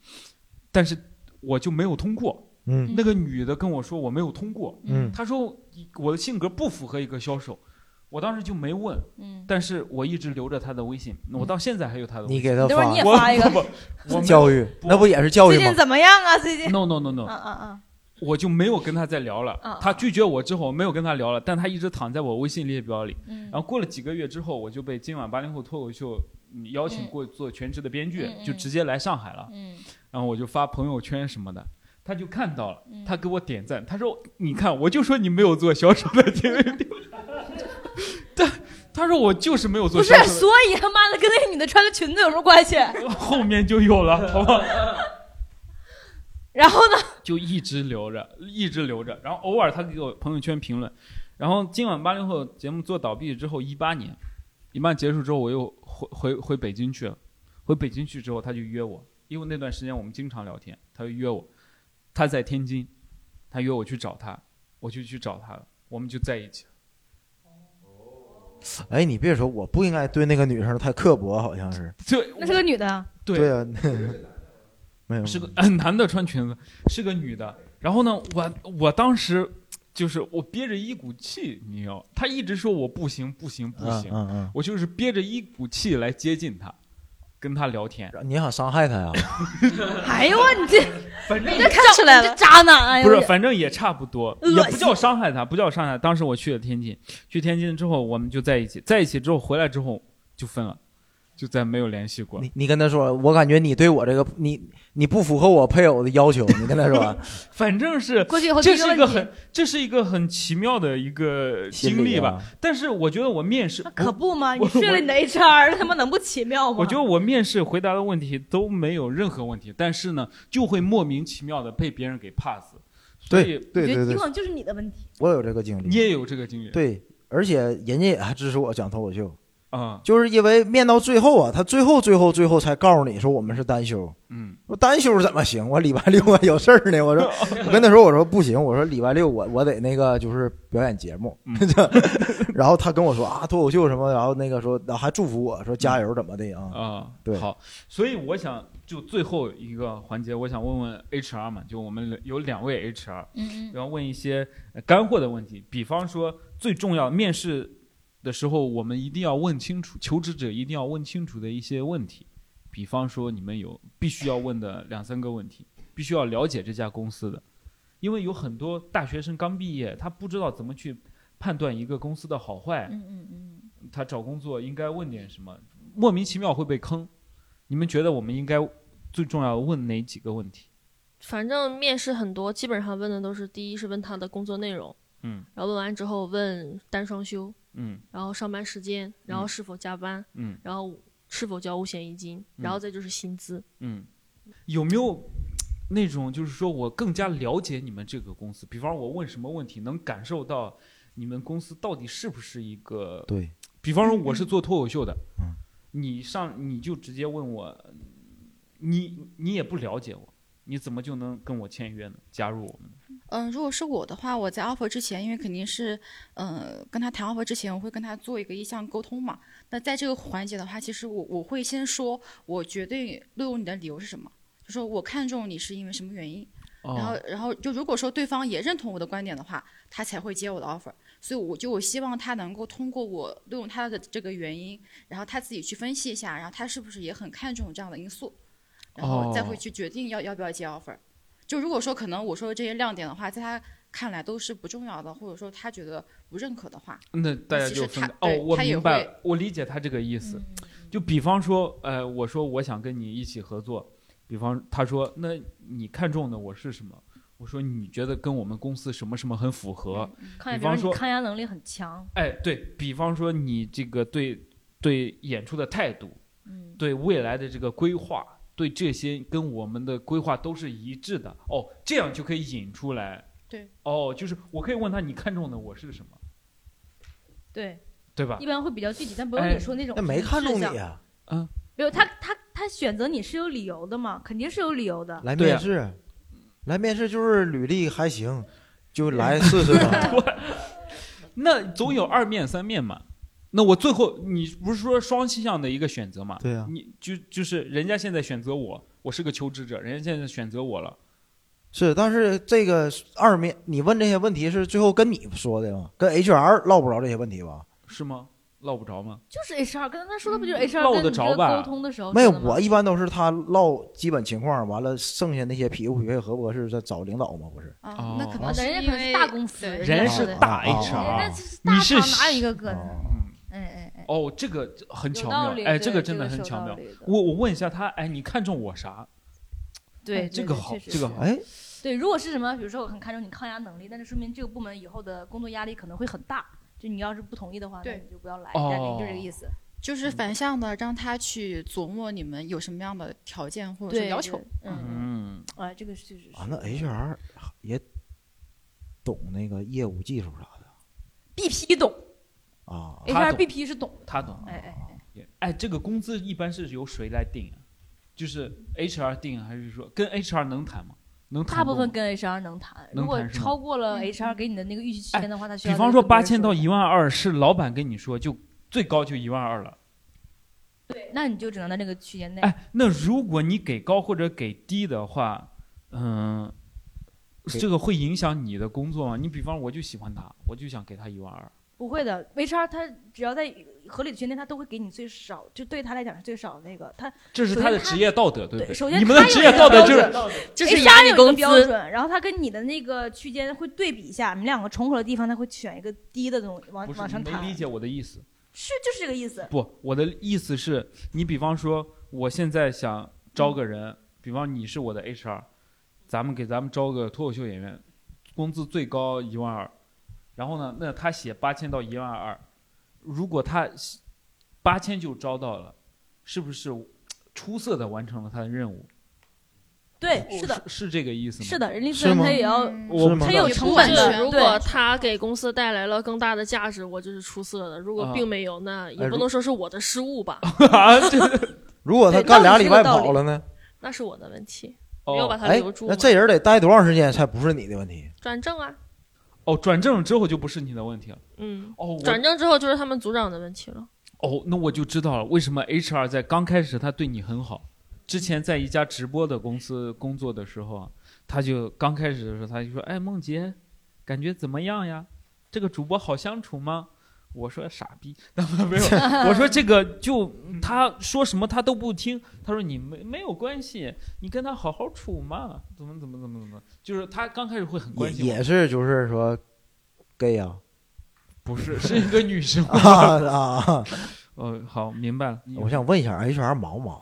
但是我就没有通过。嗯那个女的跟我说我没有通过，嗯她说我的性格不符合一个销售。我当时就没问，嗯但是我一直留着他的微信，我到现在还有他的微信。你给他等会儿你也我发一个 教育，那不也是教育吗？最近怎么样啊？最近 No no no no，嗯嗯嗯，我就没有跟他再聊了嗯。他拒绝我之后，我没有跟他聊了，但他一直躺在我微信列表里。嗯然后过了几个月之后，我就被今晚八零后脱口秀嗯邀请过做全职的编剧，就直接来上海了。嗯然后我就发朋友圈什么的，他就看到了，嗯他给我点赞，他说：“你看，我就说你没有做小手的 TVB。”但他说我就是没有做不是所以他妈的跟那个女的穿的裙子有什么关系？后面就有了，好吧？然后呢？就一直留着，一直留着。然后偶尔他给我朋友圈评论。然后今晚八零后节目做倒闭之后，一八年，一八结束之后，我又回回回北京去了。回北京去之后，他就约我，因为那段时间我们经常聊天，他就约我。他在天津，他约我去找他，我就去找他了，我们就在一起了。哎，你别说，我不应该对那个女生太刻薄，好像是。对，那是个女的对啊，没有是个 男的穿裙子，是个女的。然后呢，我我当时就是我憋着一股气，你知道，他一直说我不行不行不行，嗯嗯嗯我就是憋着一股气来接近他，跟他聊天。你想伤害他呀？哎呦我你这，反正你这看出来了，渣男哎不是，反正也差不多，也不叫伤害他，不叫伤害。当时我去了天津，去天津之后我们就在一起，在一起之后回来之后就分了，就再没有联系过。你你跟他说，我感觉你对我这个你你不符合我配偶的要求，你跟他说。反正是 过去以后这是一个很这是一个很奇妙的一个经历吧。啊但是我觉得我面试可不吗？你我睡了你的 HR，他妈能不奇妙吗？我觉得我面试回答的问题都没有任何问题，但是呢，就会莫名其妙的被别人给 pass。所以对对我觉得对对有可能就是你的问题。我有这个经历。你也有这个经历。对，而且人家也还支持我讲脱口秀。啊，就是因为面到最后啊，他最后最后最后才告诉你说我们是单休。嗯，我单休怎么行？我礼拜六我有事儿呢。我说，我跟他说，我说不行，我说礼拜六我我得那个就是表演节目。嗯 然后他跟我说啊，脱口秀什么，然后那个说，还祝福我说加油怎么的啊？啊，对好，所以我想就最后一个环节，我想问问 HR 嘛，就我们有两位 HR，嗯嗯然后问一些呃干货的问题，比方说最重要面试的时候，我们一定要问清楚，求职者一定要问清楚的一些问题，比方说你们有必须要问的两三个问题，必须要了解这家公司的，因为有很多大学生刚毕业，他不知道怎么去判断一个公司的好坏，嗯。嗯嗯，他找工作应该问点什么，莫名其妙会被坑。你们觉得我们应该最重要问哪几个问题？反正面试很多，基本上问的都是第一是问他的工作内容，嗯。然后问完之后问单双休，嗯然后上班时间，然后是否加班，嗯然后是否交五险一金，然后再就是薪资。嗯，有没有那种就是说我更加了解你们这个公司？比方我问什么问题，能感受到你们公司到底是不是一个对？比方说我是做脱口秀的，嗯你上你就直接问我，你你也不了解我，你怎么就能跟我签约呢？加入我们？嗯，如果是我的话，我在 offer 之前，因为肯定是，呃，跟他谈 offer 之前，我会跟他做一个意向沟通嘛。那在这个环节的话，其实我我会先说，我绝对录用你的理由是什么，就说我看中你是因为什么原因。然后哦，然后就如果说对方也认同我的观点的话，他才会接我的 offer。所以我就我希望他能够通过我录用他的这个原因，然后他自己去分析一下，然后他是不是也很看重这样的因素，然后再会哦去决定要要不要接 offer。就如果说可能我说的这些亮点的话，在他看来都是不重要的，或者说他觉得不认可的话，那大家就分哦，我明白了，我理解他这个意思。就比方说，呃，我说我想跟你一起合作，比方他说，那你看中的我是什么？我说你觉得跟我们公司什么什么很符合？看比方说抗压能力很强，哎，对比方说你这个对对演出的态度，嗯对未来的这个规划，对这些跟我们的规划都是一致的。哦，这样就可以引出来。对。哦，就是我可以问他，你看中的我是什么，对对吧一？般会比较具体，但不用哎你说那种。那没看中你啊，嗯，没有他他他选择你是有理由的嘛，肯定是有理由的。来面试，来面试就是履历还行，就来 试试吧。那总有二面三面嘛。那我最后你不是说双倾向的一个选择嘛？对啊你就就是人家现在选择我，我是个求职者，人家现在选择我了。是，但是这个二面，你问这些问题是最后跟你说的吗？跟 HR 唠不着这些问题吧？是吗？唠不着吗？就是 HR，跟他说的不就是 HR 唠跟你这得着吧沟通的时候没有，我一般都是他唠基本情况，完了剩下那些匹不匹配合不合适再找领导嘛，不是？啊那可能人家可能是大公司，人是大哦 HR，你是厂哪有一个个的？哦，这个很巧妙哎，这个真的很巧妙。我我问一下他，哎，你看中我啥？对这个好这个好。哎，对，如果是什么，比如说我很看重你抗压能力，但是说明这个部门以后的工作压力可能会很大。就你要是不同意的话，那对你就不要来，哦大概就这个意思。就是反向的让他去琢磨你们有什么样的条件或者是要求对。嗯嗯，哎，这个确实是啊，那 HR 也懂那个业务技术啥的 BP 懂啊他，HR 懂 BP 是懂，他懂。哎哎哎，哎，这个工资一般是由谁来定啊？就是 HR 定，还是说跟 HR 能谈吗？能谈大部分跟 HR 能谈，如果超过了 HR 给你的那个预期区间的话，他需要比方说八千到一万二是老板跟你说，就最高就一万二了。对，那你就只能在那个区间内。哎，那如果你给高或者给低的话，嗯，这个会影响你的工作吗？你比方我就喜欢他，我就想给他一万二。不会的，HR 他只要在合理的区间内，他都会给你最少，就对他来讲是最少的那个。他这是他的职业道德对不对首先你们的职业道德就是准就是压你有一个工资标准，然后他跟你的那个区间会对比一下，你们两个重合的地方，他会选一个低的东西往往上谈。你没理解我的意思。是就是这个意思。不，我的意思是你比方说，我现在想招个人，比方你是我的 HR，咱们给咱们招个脱口秀演员，工资最高一万二，然后呢，那他写八千到一万二，如果他八千就招到了，是不是出色的完成了他的任务？对，是的，是这个意思吗？是的，人力资源他也要，我他有成本就的。如果他给公司带来了更大的价值，我就是出色的；如果啊并没有，那也不能说是我的失误吧？如果他干俩礼拜跑了呢？那是我的问题，哦没有把他哎留住，嘛。那这人得待多长时间才不是你的问题？转正啊，哦，转正之后就不是你的问题了。嗯，哦，转正之后就是他们组长的问题了。哦，那我就知道了，为什么 HR 在刚开始他对你很好。之前在一家直播的公司工作的时候啊，他就刚开始的时候他就说：“哎，梦洁，感觉怎么样呀？这个主播好相处吗？”我说：“傻逼，没有。”我说：“这个 就他说什么他都不听。”他说：“你没没有关系，你跟他好好处嘛，怎么怎么怎么怎么。”就是他刚开始会很关心我也是就是说 gay 啊，不是是一个女生啊 啊！哦，好，明白了。我想问一下，HR 忙不忙？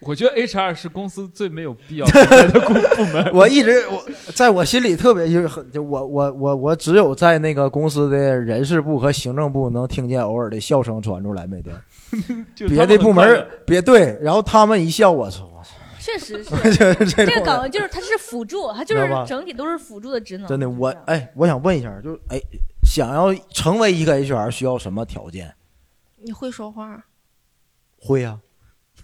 我觉得 HR 是公司最没有必要 的部部门。我一直我在我心里特别就是很就我我我我只有在那个公司的人事部和行政部能听见偶尔的笑声传出来，每天别的部门别对，然后他们一笑，我操，我操 确实是 这这个岗位就是它是辅助，它就是整体都是辅助的职能。真的我哎，我想问一下，就是哎，想要成为一个 HR 需要什么条件？你会说话会啊，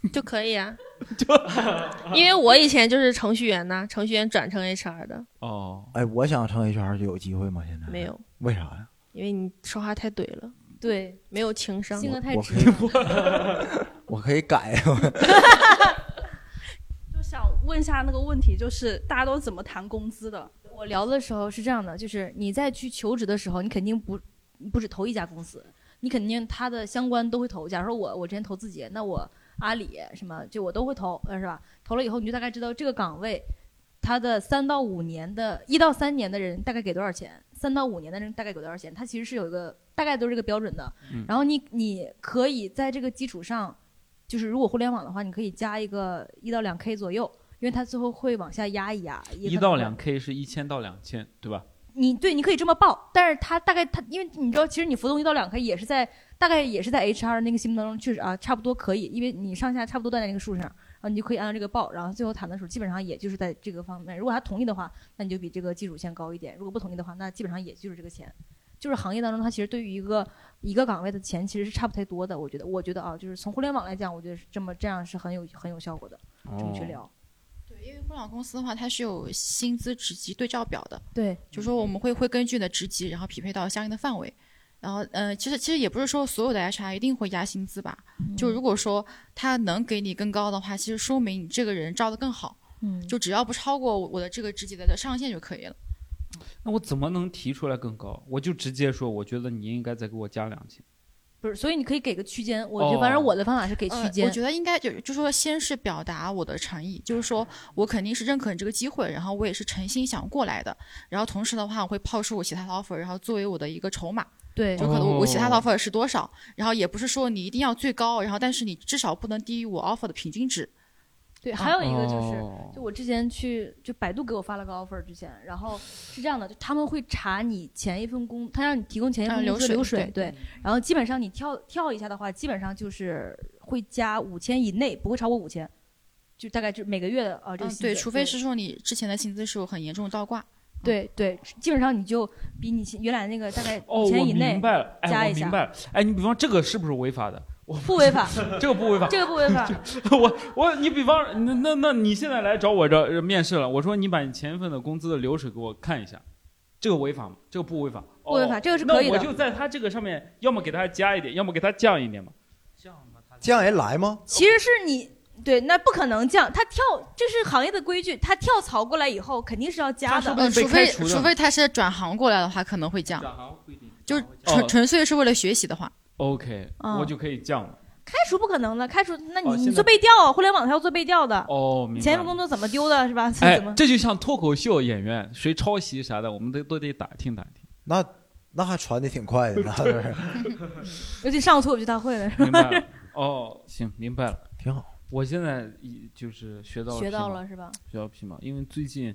就可以啊，就 因为我以前就是程序员呐，程序员转成 HR 的，哦，哎，我想成 HR 就有机会吗？现在没有，为啥呀？因为你说话太怼了，对，没有情商，性格太直我可以，我可以改。就想问一下那个问题，就是大家都怎么谈工资的？我聊的时候是这样的，就是你在去求职的时候，你肯定不不止投一家公司，你肯定他的相关都会投。假如说我我之前投自己，那我阿里什么就我都会投，呃是吧？投了以后，你就大概知道这个岗位他的三到五年的一到三年的人大概给多少钱，三到五年的人大概给多少钱，他其实是有一个大概都是这个标准的。嗯然后你你可以在这个基础上，就是如果互联网的话，你可以加一个一到两 K 左右，因为它最后会往下压一压。一到两 K 是一千到两千，对吧？你对，你可以这么报，但是它大概它，因为你知道，其实你浮动一到两 K 也是在大概也是在 HR 那个心目当中，确实啊，差不多可以，因为你上下差不多都在那个数上，然后你就可以按照这个报，然后最后谈的时候基本上也就是在这个方面。如果他同意的话，那你就比这个基础线高一点；如果不同意的话，那基本上也就是这个钱。就是行业当中，它其实对于一个一个岗位的钱其实是差不太多的。我觉得，我觉得啊，就是从互联网来讲，我觉得是这么这样是很有很有效果的。这么去聊，对，因为互联网公司的话，它是有薪资职级对照表的。对，就是说我们会会根据你的职级，然后匹配到相应的范围。然后，呃，其实其实也不是说所有的 HR 一定会压薪资吧。就如果说他能给你更高的话，其实说明你这个人招的更好。嗯，就只要不超过我的这个职级的上限就可以了。那我怎么能提出来更高？我就直接说，我觉得你应该再给我加两千。不是，所以你可以给个区间。我反正我的方法是给区呃间。我觉得应该就就说先是表达我的诚意，就是说我肯定是认可你这个机会，然后我也是诚心想过来的。然后同时的话，我会抛出我其他的 offer，然后作为我的一个筹码。对就可能我我其他 offer 是多少，然后也不是说你一定要最高，然后但是你至少不能低于我 offer 的平均值。对，啊还有一个就是，哦就我之前去，就百度给我发了个 offer 之前，然后是这样的，就他们会查你前一份工，他让你提供前一份啊工资流流水对，然后基本上你跳跳一下的话，基本上就是会加五千以内，不会超过五千，就大概就每个月的啊这个嗯，对，除非是说你之前的薪资是有很严重的倒挂。对对，基本上你就比你原来那个大概哦，我五千以内明白了，哎，加一下，我明白了。哎，你比方这个是不是违法的？我不违法，这个不违法，这个不违法。我我你比方那那那你现在来找我这呃面试了，我说你把你前一份的工资的流水给我看一下，这个违法吗？这个不违法，不违法哦这个是可以的那我就在他这个上面，要么给他加一点，要么给他降一点嘛。降也来吗？其实是你对，那不可能降，他跳这是行业的规矩，他跳槽过来以后肯定是要加的。嗯，除非除非他是转行过来的话，可能会降。就是纯、哦纯粹是为了学习的话，OK，、嗯我就可以降了。开除不可能的，开除那你、哦你做背调啊，互联网他要做背调的。哦，明白前一份工作怎么丢的，是吧？哎，这就像脱口秀演员谁抄袭啥的，我们都都得打听打听。那那还传的挺快的，那都是 尤其上个脱口秀大会的，是明白吧？了。哦，行，明白了，挺好。我现在一就是学到了学到了是吧？学到皮毛，因为最近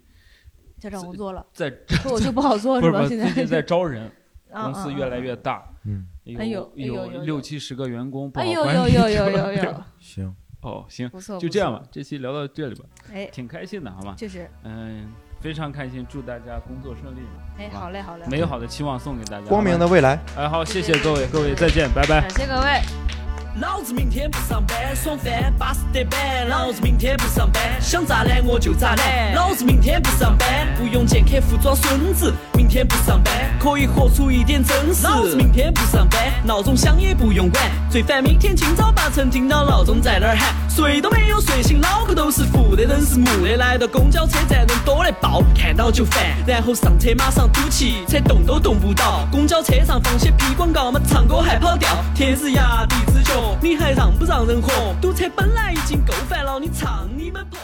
在找工作了，在脱口秀不好做是不吧？现在是最近在 招人，啊公司越来越大，嗯，有哎呦六七十个员工，不哎呦。呦呦呦呦呦行，哦，行不错，就这样吧，这期聊到这里吧，哎挺开心的，好吗？确实，嗯，非常开心，祝大家工作顺利嘛。哎，吧好嘞好嘞，美好的期望送给大家，光明的未来。哎，好，谢谢各位，各位再见，拜拜感。谢各位。老子明天不上班，爽翻，巴适得板。老子明天不上班，想咋懒我就咋懒。老子明天不上班，不用见客户装孙子。明天不上班，可以活出一点真实。老子明天不上班，闹钟响也不用管。最烦明天清早八晨听到闹钟在那儿喊，睡都没有睡醒，脑壳都是负的，人是木的。来到公交车站，人多的爆，看到就烦。然后上车马上堵起，车动都动不到。公交车上放些屁广告嘛，唱歌还跑调。天日压地之脚，你还让不让人活？堵车本来已经够烦了，你唱你们破。